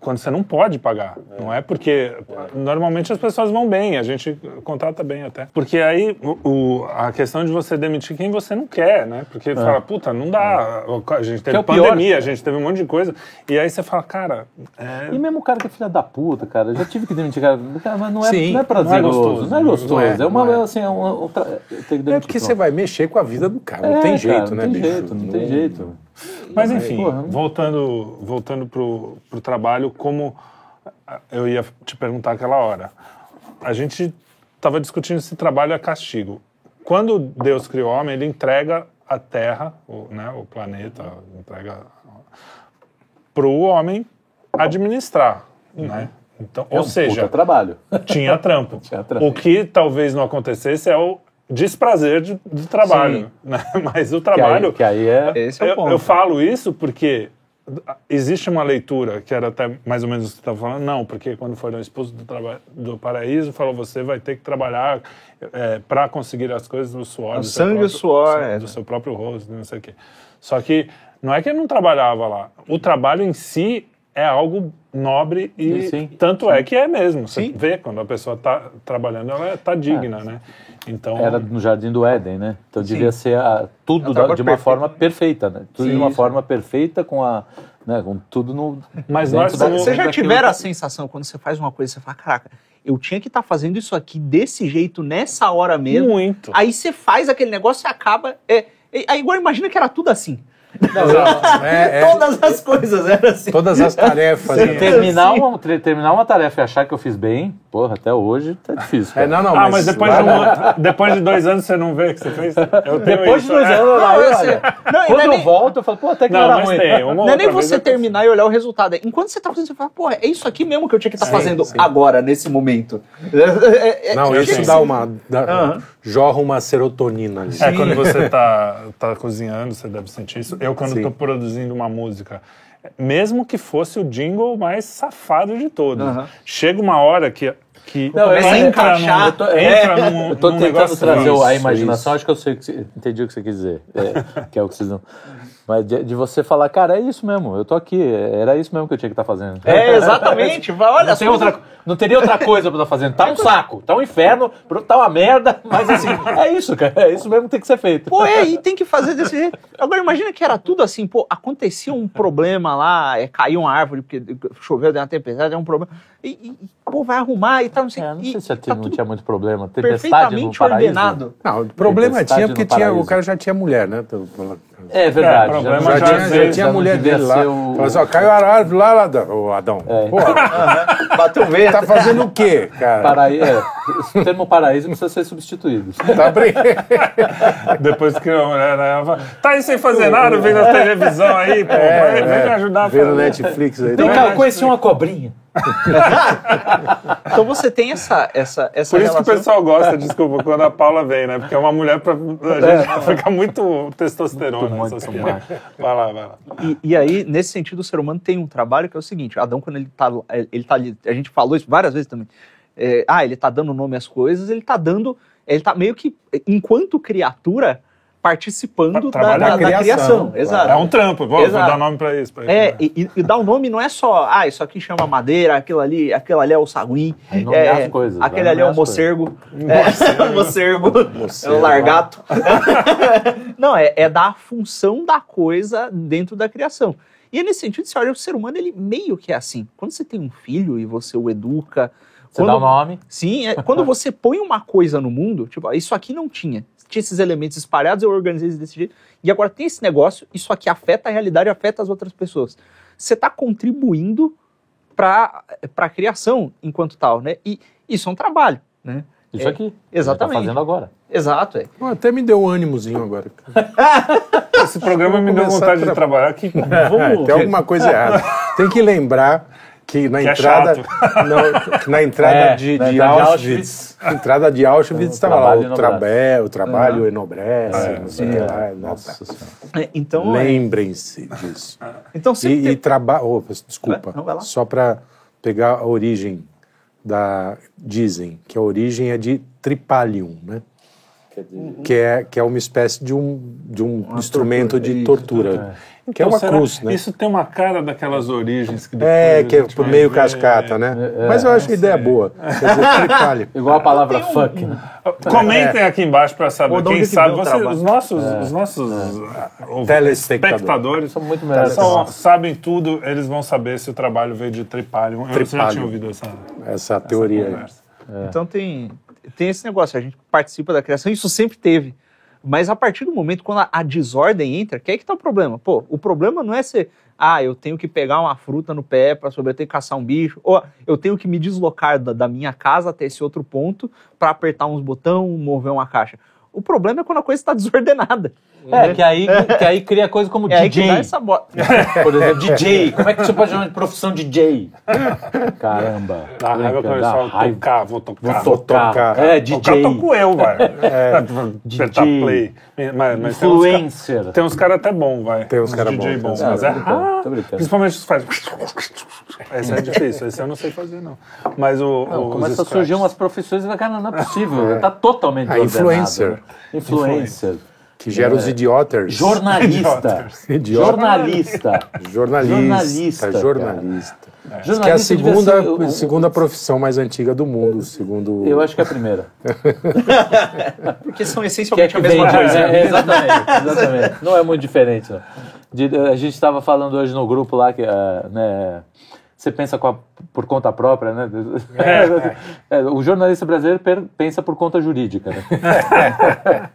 S1: quando você não pode pagar, não é porque normalmente as pessoas vão bem, a gente contrata bem até. Porque aí o, o- a questão de você demitir quem você não quer, né? Porque fala, puta, não dá. A gente
S2: Que
S1: teve
S2: é o pior.
S1: pandemia, a gente teve um monte de coisa. E aí você fala, cara, é,
S2: E mesmo o cara que é filha da puta, cara, eu já tive que demitir cara, cara, mas não é,
S4: Sim,
S2: não é prazeroso,
S1: não é gostoso,
S2: não é gostoso,
S4: não é,
S2: é, uma,
S4: é.
S2: assim, é um, um tra- tem que
S4: É porque você vai mexer com a vida do cara, não
S2: É,
S4: tem
S2: cara,
S4: jeito, né,
S2: Não tem
S4: bicho?
S2: jeito, não tem jeito.
S1: Mas enfim,
S2: porra,
S1: voltando, voltando pro, pro trabalho, como eu ia te perguntar aquela hora. A gente estava discutindo se trabalho é castigo. Quando Deus criou o homem, ele entrega a Terra, o, né, o planeta, entrega para o homem administrar, né? Então,
S2: É
S1: ou
S2: um
S1: seja,
S2: trabalho.
S1: tinha trampo.
S2: Tinha trampo.
S1: O que talvez não acontecesse é o desprazer de- do trabalho, né? Mas o
S2: Que aí,
S1: trabalho
S2: que aí é...
S3: Esse é o
S1: eu,
S3: ponto.
S1: eu falo isso porque existe uma leitura que era até mais ou menos o que você estava falando. Não, porque quando foram expulsos do, do paraíso, falou você vai ter que trabalhar para conseguir as coisas no suor.
S3: O
S1: do seu
S3: sangue e o
S1: próprio-
S3: suor,
S1: do
S3: é.
S1: seu próprio rosto, não sei o quê. Só que não é que ele não trabalhava lá. O trabalho em si é algo nobre e
S2: Sim,
S1: tanto é que é mesmo. Você
S3: Sim.
S1: vê quando a pessoa está trabalhando, ela está digna, né? Então
S2: Era no Jardim do Éden, né? Então devia ser a- tudo
S3: É um
S2: da- de uma
S3: perfeito.
S2: forma perfeita, né? Tudo
S1: Sim,
S2: de uma
S1: sim.
S2: forma perfeita com a, né, com tudo no
S1: Mas nós
S2: da-
S3: Vocês já tiveram
S2: que-
S3: a sensação quando você faz uma coisa, você fala, caraca, eu tinha que estar fazendo isso aqui desse jeito, nessa hora mesmo.
S1: muito.
S3: Aí você faz aquele negócio e acaba. É, aí agora imagina que era tudo assim.
S4: É, é,
S3: Todas as coisas eram assim.
S4: todas as tarefas. né?
S2: Terminar uma, terminar uma tarefa e achar que eu fiz bem, porra, até hoje tá difícil.
S4: É, não, não,
S1: Ah, mas depois
S4: lá
S1: de, um- depois de dois anos você não vê o que você fez?
S2: Depois de
S1: isso,
S2: dois
S1: é.
S2: anos, aí,
S3: eu
S2: olha,
S3: sei. Não, e
S2: quando
S3: não é
S2: eu
S3: nem-
S2: volto, eu falo, pô, até que não,
S1: Não,
S2: era
S1: mas
S2: ruim.
S1: tem. Uma
S3: Não é nem você terminar e olhar o resultado. é Enquanto você tá fazendo, você fala, porra, é isso aqui mesmo que eu tinha que estar fazendo
S4: sim.
S3: agora, nesse momento. É, é, é,
S4: Não,
S3: é,
S4: isso
S3: é,
S4: dá uma. dá- jorra uma serotonina ali.
S1: É, quando você tá, tá cozinhando, você deve sentir isso. Eu, quando tô produzindo uma música, mesmo que fosse o jingle mais safado de todos,
S3: Aham.
S1: chega uma hora que. que
S2: Não,
S1: entra,
S3: a encaixar.
S1: num,
S2: Eu tô-
S1: entra num,
S2: Eu tô
S1: num
S2: tentando
S1: negócio
S2: trazer
S1: isso,
S2: a imaginação,
S4: isso.
S2: acho que eu sei, que entendi o que você quis dizer. É, que é o que vocês não. Mas de, de você falar, cara, é isso mesmo, eu tô aqui, era isso mesmo que eu tinha que estar fazendo.
S3: É, exatamente. Olha,
S2: Não, tem outra, não teria outra coisa pra estar fazendo. Tá um saco, tá um inferno, tá uma merda, mas assim, é isso, cara. É isso mesmo que tem que ser feito.
S3: Pô, é, e tem que fazer desse jeito. Agora, imagina que era tudo assim, pô, acontecia um problema lá, é, caiu uma árvore porque choveu, deu uma tempestade, é um problema. E, e- e, pô, vai arrumar e tal, não sei
S2: É, não
S3: e
S2: sei se
S3: tá
S2: não tinha muito problema. Tempestade no
S3: perfeitamente
S2: paraíso.
S3: ordenado.
S4: Não, o problema
S2: Tempestade
S4: tinha porque
S2: no
S4: tinha, o cara já tinha mulher, né?
S2: É verdade.
S1: É,
S2: já,
S1: problema
S4: Já,
S1: já
S4: tinha, já tinha a mulher dele lá.
S2: o-
S4: Falou assim, ó, caiu a árvore lá, lá da- ô Adão.
S2: É.
S4: Pô,
S3: Bateu verde.
S4: tá fazendo o quê, cara?
S2: Paraí- é, o termo paraíso precisa ser substituído.
S4: Tá brincando.
S1: Depois que a mulher né, ela tá aí sem fazer nada, vendo a televisão aí, pô, vai, vem me ajudar fazer.
S4: Netflix aí.
S2: Vem
S4: tá?
S2: cá, eu conheci uma cobrinha.
S3: Então você tem essa, essa, essa
S1: Por isso que o
S3: relação.
S1: pessoal gosta, desculpa, quando a Paula vem, né? Porque é uma mulher pra. A gente fica muito testosterona.
S2: Muito,
S1: piadas. Vai lá, vai lá.
S3: E, e aí, nesse sentido, o ser humano tem um trabalho que é o seguinte: Adão, quando ele tá, ele tá ali, a gente falou isso várias vezes também. é, ah, ele tá dando nome às coisas, ele tá dando. Ele tá meio que, enquanto criatura, participando da, da-
S1: a
S3: da
S4: criação,
S3: criação.
S4: claro.
S3: Exato.
S1: É um trampo, vou, vou dar nome pra isso. Pra
S3: É,
S1: isso,
S3: e, e dar o nome não é só, ah, isso aqui chama madeira, aquilo ali, aquilo ali é o saguim,
S2: É
S3: é,
S2: as coisas,
S3: aquele ali é o mocergo, é, o mocergo, é o largato. não, é, é dar a função da coisa dentro da criação. E é nesse sentido, você olha, o ser humano, ele meio que é assim. Quando você tem um filho e você o educa...
S2: Você dá o nome.
S3: Sim, é, quando você põe uma coisa no mundo, tipo, isso aqui não tinha. Tinha esses elementos espalhados, eu organizei desse jeito. E agora tem esse negócio, isso aqui afeta a realidade, afeta as outras pessoas. Você está contribuindo para a criação enquanto tal, né? E isso é um trabalho, né?
S2: Isso
S3: É,
S2: aqui.
S3: exatamente.
S2: Tá fazendo agora.
S3: Exato, é.
S4: Até me deu um ânimozinho agora.
S1: Esse programa me deu vontade
S4: tra-
S1: de trabalhar aqui.
S4: É,
S1: Vamos
S4: tem alguma coisa errada. Tem que lembrar que na
S1: Que é
S4: entrada,
S1: chato.
S4: não, que na entrada
S2: É,
S4: de, de
S2: de
S4: Auschwitz, na entrada de Auschwitz estava lá o, trabalho, o trabalho enobrece,
S1: É,
S4: não sei o que lá.
S2: Nossa senhora.
S3: É, Então, é,
S4: Lembrem-se disso.
S3: então você
S4: E,
S3: tem-
S4: e trabalho, desculpa,
S3: Vai, não, lá.
S4: só para pegar a origem da dizem que a origem é de tripalium, né? Que é que é uma espécie de um de um instrumento
S3: tortura,
S4: de
S3: isso,
S4: tortura, que é
S1: Então,
S4: uma
S1: será-
S4: cruz, né?
S1: Isso tem uma cara daquelas origens que depois
S4: É, que é meio
S1: ver.
S4: cascata, né?
S2: É,
S4: Mas eu acho a
S1: não
S4: ideia
S1: sei.
S4: boa. Quer dizer, tripalho.
S2: Igual a palavra
S3: um-
S2: fuck, né?
S1: Comentem aqui embaixo para saber.
S3: De
S1: Quem
S3: que
S1: sabe, você-
S3: trabalho.
S1: os nossos, os nossos ah, ouvintes,
S4: Telespectador.
S1: espectadores
S2: São muito melhores que
S1: são- sabem tudo, eles vão saber se o trabalho veio de tripalium. Eu- já tinha ouvido essa,
S4: Essa
S1: essa
S4: teoria aí.
S1: conversa?
S3: Então tem, tem esse negócio, a gente participa da criação, isso sempre teve. Mas a partir do momento quando a, a desordem entra, que é que tá o problema. Pô, o problema não é ser, ah, eu tenho que pegar uma fruta no pé para que caçar um bicho, ou eu tenho que me deslocar da, da minha casa até esse outro ponto para apertar uns botão, mover uma caixa. O problema é quando a coisa está desordenada.
S2: É, que aí, que aí cria coisa como
S3: É
S2: DJ.
S3: dá essa bota.
S2: Por exemplo, DJ. Como é que você pode chamar de profissão DJ? Caramba.
S1: Dá raiva quando falam
S2: raiva.
S1: tocar, vou tocar.
S2: Vou tocar.
S4: tocar.
S2: É,
S1: Tocar
S2: DJ.
S1: toco eu, vai.
S2: DJ.
S1: Apertar play. Mas, mas tem uns ca-
S2: Influencer.
S1: Tem uns caras até bons, vai.
S4: Tem uns cara
S1: DJ
S4: bons,
S1: Mas
S2: cara
S1: é
S2: bons. Tô brincando,
S1: raro. Principalmente os faz. Esse é difícil, esse eu não sei fazer, não. Mas o.
S2: Não,
S1: os
S2: começa a surgir umas profissões e cara, não é possível. Tá totalmente
S4: A influencer.
S2: Influencer.
S4: Que gera os idiotas.
S2: Jornalista.
S4: Idiota.
S2: Jornalista.
S4: Jornalista.
S2: Jornalista,
S4: Jornalista. Que é a segunda,
S2: ser o-
S4: segunda profissão mais antiga do mundo, segundo.
S2: Eu acho que é a primeira.
S3: Porque são
S2: Que é
S3: essencialmente
S2: que
S3: a mesma
S2: vende,
S3: coisa.
S2: é, exatamente, exatamente. Não é muito diferente. Não. De- a gente estava falando hoje no grupo lá que, ah, né, você pensa com a- por conta própria, né?
S1: É.
S2: É, o jornalista brasileiro per- pensa por conta jurídica, né?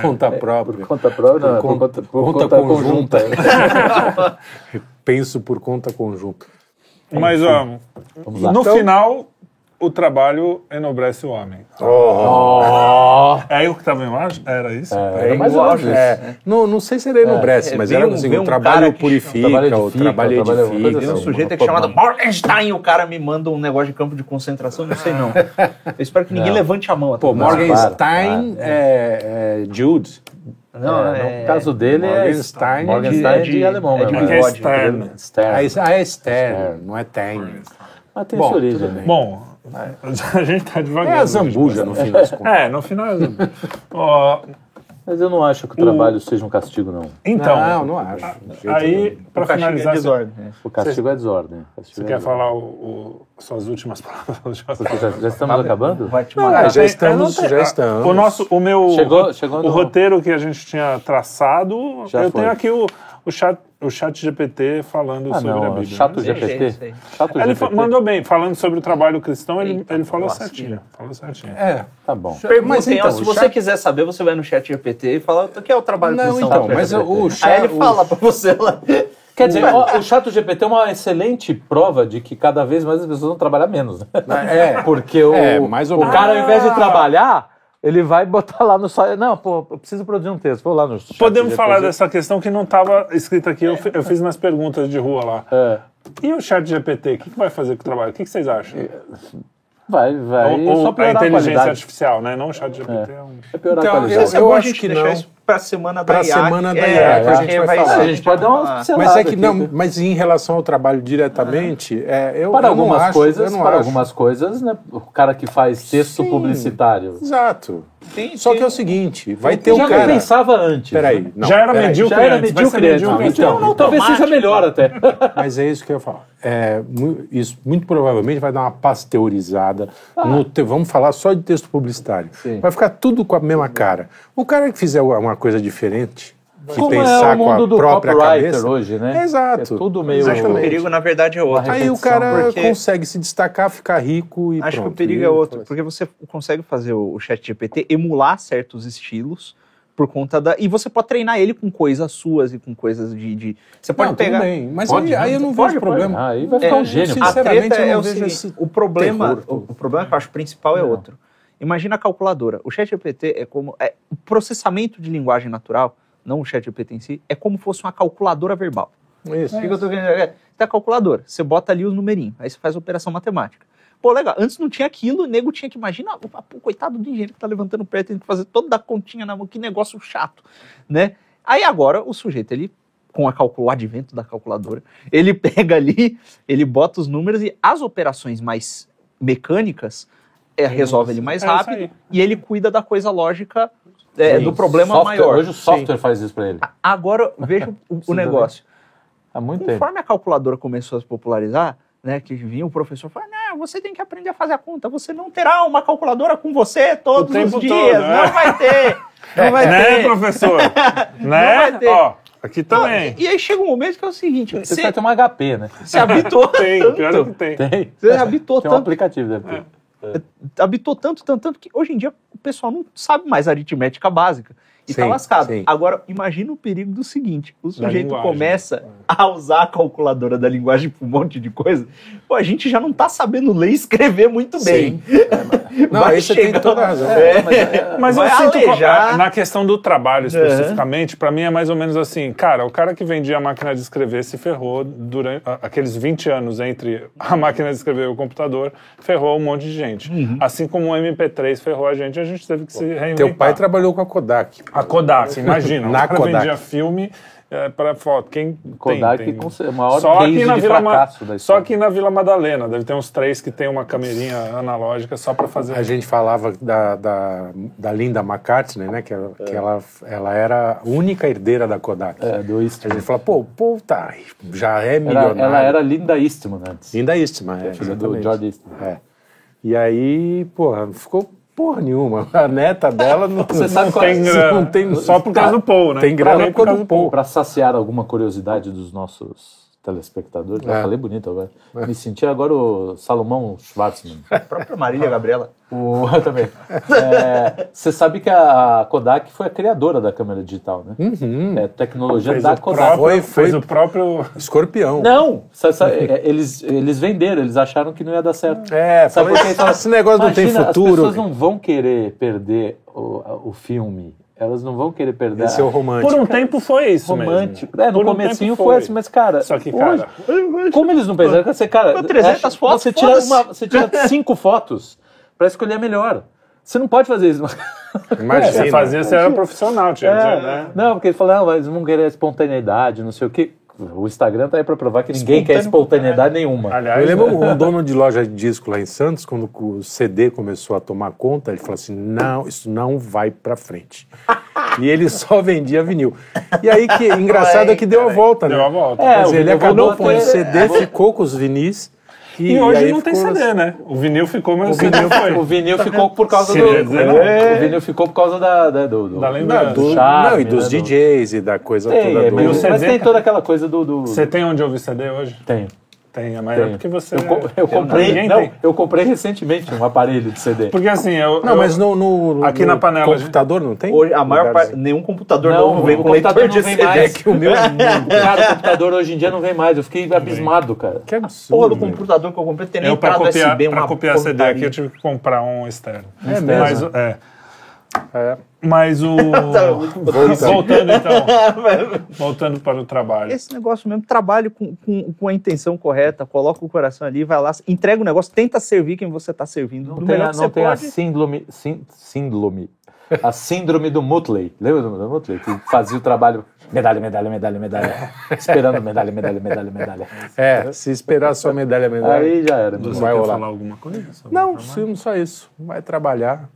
S4: Conta própria.
S2: Conta própria, não, é por
S4: Conta-
S2: por
S4: conta
S2: conta
S4: conjunta.
S2: conjunta.
S4: Penso por conta conjunta.
S1: Mas, ó,
S2: Vamos lá.
S1: no
S4: Então-
S1: final, o trabalho enobrece o homem.
S2: Oh,
S1: É eu que estava embaixo? Era isso?
S2: é, mais ou.
S4: É, não, não sei se era enobrece,
S3: É,
S4: mas era
S3: um-
S4: assim, o
S3: um
S4: trabalho
S3: que
S4: purifica,
S2: chama- trabalho
S4: o
S2: edifica,
S4: trabalho
S2: o trabalho-
S4: edifica.
S3: Tem um sujeito que é chamado Morgenstein, o cara me manda um negócio de campo de concentração, não sei não. Eu espero que ninguém
S2: Não.
S3: levante a mão. até
S4: Pô. Morgenstein
S2: para,
S4: é, é Jude.
S3: Não,
S2: É,
S3: é...
S2: no caso dele
S4: Morgenstein
S2: é Morgenstein
S3: é
S2: de,
S3: de-
S2: alemão,
S3: é de
S2: mesmo,
S1: Aqui é
S3: bigode,
S1: externo.
S2: Stern.
S4: Ah, ah, é Stern, não é Time.
S2: Mas tem
S4: Bom,
S2: sua origem, né?
S1: Bom, a gente tá devagar.
S4: É a Zambuja, no fim das contas.
S1: É, no final é Zambuja. Ó,
S2: Mas eu não acho que o trabalho seja um castigo, não.
S1: então,
S4: não, não acho. jeito
S1: aí, para
S3: O castigo é
S1: finalizar, você,
S3: desordem. né?
S2: O castigo é desordem. O castigo
S1: você
S2: é
S1: quer
S2: desordem.
S1: falar o, o- suas últimas palavras?
S2: Já, já estamos acabando?
S3: Vai te
S4: Não,
S3: matar.
S4: é, já
S1: Tem-
S4: estamos,
S1: não
S4: já
S1: tenho-
S4: estamos.
S1: O nosso, o meu,
S2: Chegou- chegou
S1: o
S2: no-
S1: roteiro que a gente tinha traçado,
S2: Já
S1: eu
S2: foi.
S1: tenho aqui o, o chat, o chat GPT falando
S2: Ah,
S1: sobre a
S2: não.
S1: Bíblia.
S2: Chato
S1: né?
S3: Sei,
S2: GPT.
S3: sei.
S2: Chato
S1: Ele
S2: GPT.
S1: mandou bem, falando sobre o trabalho cristão, ele,
S3: Eita,
S1: ele falou
S3: lasqueira.
S1: certinho. Falou certinho.
S4: É.
S2: Tá bom.
S3: Perguntem,
S4: Mas
S3: ó,
S4: então,
S3: se você
S4: chat-
S3: quiser saber, você vai no chat GPT e fala o que é o trabalho
S4: Não,
S3: cristão.
S4: então, mas
S3: GPT.
S4: o
S3: Aí
S4: chat...
S3: ele fala pra você lá.
S2: Quer dizer, o chato GPT é uma excelente prova de que cada vez mais as pessoas vão trabalhar menos. Né?
S4: É,
S2: Porque o,
S4: É, mais ou
S2: o cara, ao invés de trabalhar, ele vai botar lá no site. Não, pô, eu preciso produzir um texto. Vou lá no
S1: Podemos
S2: GPT.
S1: falar dessa questão que não estava escrita aqui, eu, eu fiz nas perguntas de rua lá.
S2: É,
S1: E o chat GPT, o que, que vai fazer com o trabalho? O que, que vocês acham?
S2: Vai, vai.
S1: ou ou
S2: só
S1: a
S2: piorar a,
S1: inteligência
S2: qualidade.
S1: artificial, né? Não o chat GPT. É. um...
S2: Vai piorar
S4: Então,
S2: a qualidade.
S3: É
S4: Eu
S3: bom a
S4: acho
S3: gente
S4: que
S3: deixar
S4: não.
S3: isso pra semana da
S4: Pra
S3: IA.
S4: semana da
S3: é,
S4: IA,
S2: que a
S4: gente vai falar.
S2: A gente pode dar uma pincelada
S4: Mas é que não, mas em relação ao trabalho diretamente, é, eu,
S2: Para
S4: eu não
S2: algumas
S4: acho,
S2: coisas,
S4: eu
S2: para
S4: acho.
S2: algumas coisas, né? O cara que faz texto
S4: Sim.
S2: publicitário.
S4: Exato.
S3: Tem-
S4: Só
S3: tem-
S4: que é o seguinte, vai ter
S2: já
S4: um
S2: não
S4: cara.
S2: pensava antes.
S4: Peraí, não,
S1: Já era
S4: peraí.
S1: medíocre
S2: Já era
S1: antes,
S2: medíocre antes.
S1: medíocre
S2: Então,
S1: então.
S2: talvez seja melhor até.
S4: Mas é isso que eu ia falar. É, isso muito provavelmente vai dar uma pasteurizada. no te- vamos falar só de texto publicitário.
S2: Sim.
S4: Vai ficar tudo com a mesma cara. O cara que fizer uma coisa diferente, que
S2: Como
S4: pensar
S2: é o
S4: com a
S2: mundo do
S4: própria cabeça,
S2: hoje, né?
S4: Exato.
S2: É tudo meio...
S3: Acho que o perigo, na verdade, é outro.
S4: Aí o cara
S3: porque-
S4: consegue se destacar, ficar rico e
S3: Acho
S4: pronto.
S3: que o perigo é outro, porque você consegue fazer o, chat GPT emular certos estilos por conta da... E você pode treinar ele com coisas suas e com coisas de... de- você pode
S4: Não,
S3: pegar...
S4: bem, mas
S2: Pode,
S4: aí, aí eu não
S3: Pode,
S4: vejo
S3: pode.
S4: problema.
S2: Ah, aí vai ficar
S3: É,
S2: um gênio.
S4: Sinceramente, eu não
S3: é o
S4: vejo
S3: seguinte,
S4: esse
S3: o problema,
S4: terror
S3: o, o problema que eu acho principal é outro. Imagina a calculadora. O chat GPT é como... É, o processamento de linguagem natural, não o chat GPT em si, é como se fosse uma calculadora verbal.
S4: Isso.
S3: O que que eu tô querendo dizer? Você tem a calculadora, você bota ali os numerinhos, aí você faz a operação matemática. Pô, legal, antes não tinha aquilo, o nego tinha que, imagina, o, o coitado do engenheiro que tá levantando o pé, tem que fazer toda a continha na mão, que negócio chato, né? Aí agora o sujeito, ele, com a calcul- o advento da calculadora, ele pega ali, ele bota os números e as operações mais mecânicas, é, resolve ele mais
S1: É
S3: rápido
S1: aí.
S3: e ele cuida da coisa lógica é,
S4: Sim.
S3: do problema
S2: Software-
S3: maior.
S2: Hoje o software faz isso pra ele.
S3: Agora, veja o- o, negócio.
S2: Há muito tempo.
S3: Conforme a calculadora começou a se popularizar, né, que vinha o professor falando, não, você tem que aprender a fazer a conta, você não terá uma calculadora com você todos
S1: tempo
S3: os dias,
S1: todo, né?
S3: não vai ter, não vai
S1: Né,
S3: ter.
S1: professor?
S3: vai
S1: né?
S3: ter.
S1: Ó, aqui
S3: Não,
S1: também.
S3: e, e aí chega um momento que é o seguinte,
S2: Você
S3: você
S2: vai ter um HP, né?
S3: se habitou
S1: Tem, é
S3: tanto,
S1: que tem.
S2: Tem.
S3: você habitou
S2: Tem um
S3: tanto,
S2: aplicativo, deve ter.
S3: habitou tanto, tanto, tanto, que hoje em dia o pessoal não sabe mais aritmética básica. E tá
S4: Sim,
S3: lascado.
S4: sim.
S3: Agora, imagina o perigo do seguinte: o sujeito começa a usar a calculadora da linguagem para um monte de coisa. Pô, a gente já não tá sabendo ler e escrever muito bem.
S4: Não,
S3: Vai
S4: aí você tem toda a razão.
S3: É,
S1: Mas
S3: vai
S1: eu sinto
S3: alejar.
S1: na questão do trabalho especificamente, pra mim é mais ou menos assim, cara, o cara que vendia a máquina de escrever se ferrou durante aqueles 20 anos entre a máquina de escrever e o computador, ferrou um monte de gente. Assim como o MP3 ferrou a gente, a gente teve que se reinventar.
S4: Teu pai trabalhou com a Kodak.
S1: A Kodak, imagina.
S4: Na Kodak.
S1: vendia filme é, para foto. Quem
S2: Kodak
S1: tem, tem.
S2: com o maior
S1: Só aqui na
S2: de
S1: Vila Ma- Só aqui na Vila Madalena. Deve ter uns três que tem uma câmerinha analógica só para fazer.
S4: A gente falava da, da, da Linda McCartney, né? Que, ela, que ela, ela era a única herdeira da Kodak.
S2: É, do
S4: A
S2: Eastman.
S4: gente fala, pô, povo tá, já é milionário.
S2: ela era Linda Eastman antes.
S4: Linda Eastman, é,
S2: filha do. George Eastman.
S4: É. E aí, porra, ficou porra nenhuma. A neta dela não,
S2: Você sabe
S4: não
S1: tem
S4: não tem
S1: Só por causa do Paul, né?
S4: Tem grana por causa do Paul.
S2: Para saciar alguma curiosidade dos nossos telespectadores. Eu
S4: É.
S2: falei bonito agora. Me senti agora o Salomão Schwartzman.
S3: A própria Marília Gabriela.
S2: O, eu também. É, Você sabe que a Kodak foi a criadora da câmera digital, né?
S4: Uhum.
S2: É tecnologia
S1: Fez
S2: da Kodak.
S1: próprio,
S4: Foi- foi-
S1: fez o próprio
S4: Escorpião.
S2: Não! Sabe- sabe, é, eles, eles venderam, eles acharam que não ia dar certo.
S4: É,
S2: Sabe
S4: falei,
S2: por quê? Então,
S4: esse negócio não tem futuro.
S2: As pessoas não vão querer perder o, o filme. Elas não vão querer perder.
S4: Esse é o romântico.
S1: Por um tempo foi isso
S2: romântico.
S1: mesmo.
S2: É, no
S1: Por um
S2: comecinho
S1: tempo
S2: foi assim, mas, cara,
S1: Só que,
S2: hoje-
S1: cara,
S2: como eles não pensaram? Você, cara,
S3: 300
S2: acha-
S3: fotos,
S2: você tira, uma, você tira cinco fotos pra escolher a melhor. Você não pode fazer isso.
S4: Imagina.
S1: você fazia, você era profissional, tinha,
S2: É,
S1: né?
S2: Não, porque ele falou, não, eles vão querer espontaneidade, não sei o quê. O Instagram tá aí pra provar que ninguém quer espontaneidade nenhuma.
S1: Aliás,
S4: Eu lembro
S1: né?
S4: um dono de loja de disco lá em Santos, quando o CD começou a tomar conta, ele falou assim: não, isso não vai pra frente. e ele só vendia vinil. E aí que engraçado é que deu a volta, né?
S1: deu a volta.
S2: É,
S4: dizer, ele acabou com o
S2: ter-
S4: CD, ficou com os vinis. E,
S1: E hoje não tem CD,
S4: assim.
S1: né? O vinil ficou, mas o, CD
S2: vinil,
S1: foi.
S2: o vinil ficou por causa do.
S1: quer dizer, não.
S2: O vinil ficou por causa da, da, do, do-
S1: Da
S4: Não,
S1: lembrança.
S4: do-
S2: charme,
S4: não, e dos
S2: né, do-
S4: DJs e da coisa
S2: Tem,
S4: toda
S2: é,
S4: do.
S2: mas tem toda aquela coisa do. do...
S1: Você tem onde ouvir CD hoje?
S2: Tem.
S1: Tem, mas é
S2: tem.
S1: porque você.
S2: Eu, co- eu comprei.
S1: Ninguém
S2: Não,
S1: tem.
S2: eu comprei recentemente um aparelho de CD.
S1: Porque assim, eu.
S4: Não,
S1: eu-
S4: mas no, no-
S1: Aqui
S4: no
S1: na panela,
S4: computador não tem?
S3: Hoje, a maior parte. Nenhum computador
S2: Não,
S3: novo vem com leitor
S2: computador
S3: de
S2: não vem
S3: CD.
S2: mais.
S4: É que o meu é.
S2: Cara, o computador hoje em dia não vem mais. Eu fiquei abismado, cara.
S4: Que
S3: Porra
S4: absurdo.
S3: do computador que eu comprei tem nem
S1: Eu, pra copiar,
S3: USB,
S1: pra
S3: uma
S1: copiar CD aqui, eu tive que comprar um externo.
S4: É
S1: Mas,
S4: mesmo?
S1: o- é.
S4: É.
S1: Mas o.
S3: Tá, bom.
S1: Voltando então. voltando para o trabalho.
S3: Esse negócio mesmo, trabalhe com, com, com a intenção correta, coloca o coração ali, vai lá, entrega o negócio, tenta servir quem você está servindo.
S2: Não
S3: do
S2: tem,
S3: melhor
S2: a, não tem a síndrome, sín- síndrome. A síndrome do Mutley. Lembra do do Mutley? Que fazia o trabalho. Medalha, medalha, medalha, medalha. Esperando medalha, medalha, medalha, medalha.
S4: É, se esperar só medalha, medalha.
S2: Aí já era.
S1: Você
S4: vai
S1: quer
S4: rolar.
S1: falar alguma coisa? sobre
S4: Não,
S1: trabalho?
S4: sim, só isso. Vai trabalhar,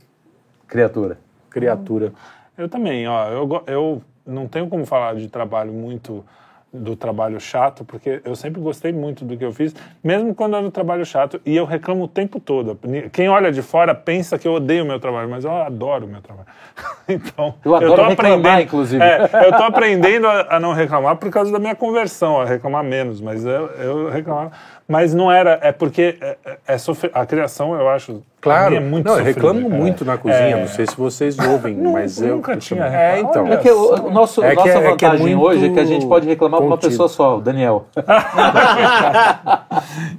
S2: Criatura.
S4: Criatura.
S1: Eu também, ó. Eu, eu não tenho como falar de trabalho muito do trabalho chato, porque eu sempre gostei muito do que eu fiz, mesmo quando era um trabalho chato, e eu reclamo o tempo todo. Quem olha de fora pensa que eu odeio o meu trabalho, mas eu adoro o meu trabalho. então,
S2: Eu adoro
S1: tô
S2: reclamar,
S1: aprendendo-
S2: inclusive.
S1: É, eu tô aprendendo a, a não reclamar por causa da minha conversão, a reclamar menos, mas eu, eu reclamava. Mas não era, é porque é, é- é sofrer- a criação, eu acho, pra
S4: Claro,
S1: é muito
S4: não, eu reclamo
S1: cara.
S4: muito na cozinha,
S1: É.
S4: não sei se vocês ouvem, mas eu...
S1: nunca tinha
S4: É,
S1: reclamado.
S4: então.
S2: É que o, o nosso,
S4: É que
S2: nossa
S4: é- é que é
S2: vantagem hoje é que a gente pode reclamar com uma
S4: contido.
S2: pessoa só, o Daniel.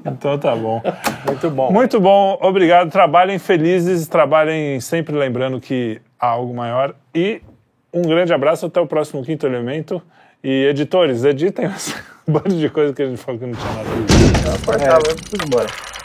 S1: Então tá bom.
S4: Muito bom.
S1: Muito bom, obrigado. Trabalhem felizes, trabalhem sempre lembrando que há algo maior. E um grande abraço, até o próximo Quinto Elemento. E editores, editem esse bando de coisa que a gente falou que não tinha nada a ver.
S3: Cortava, eu fui embora.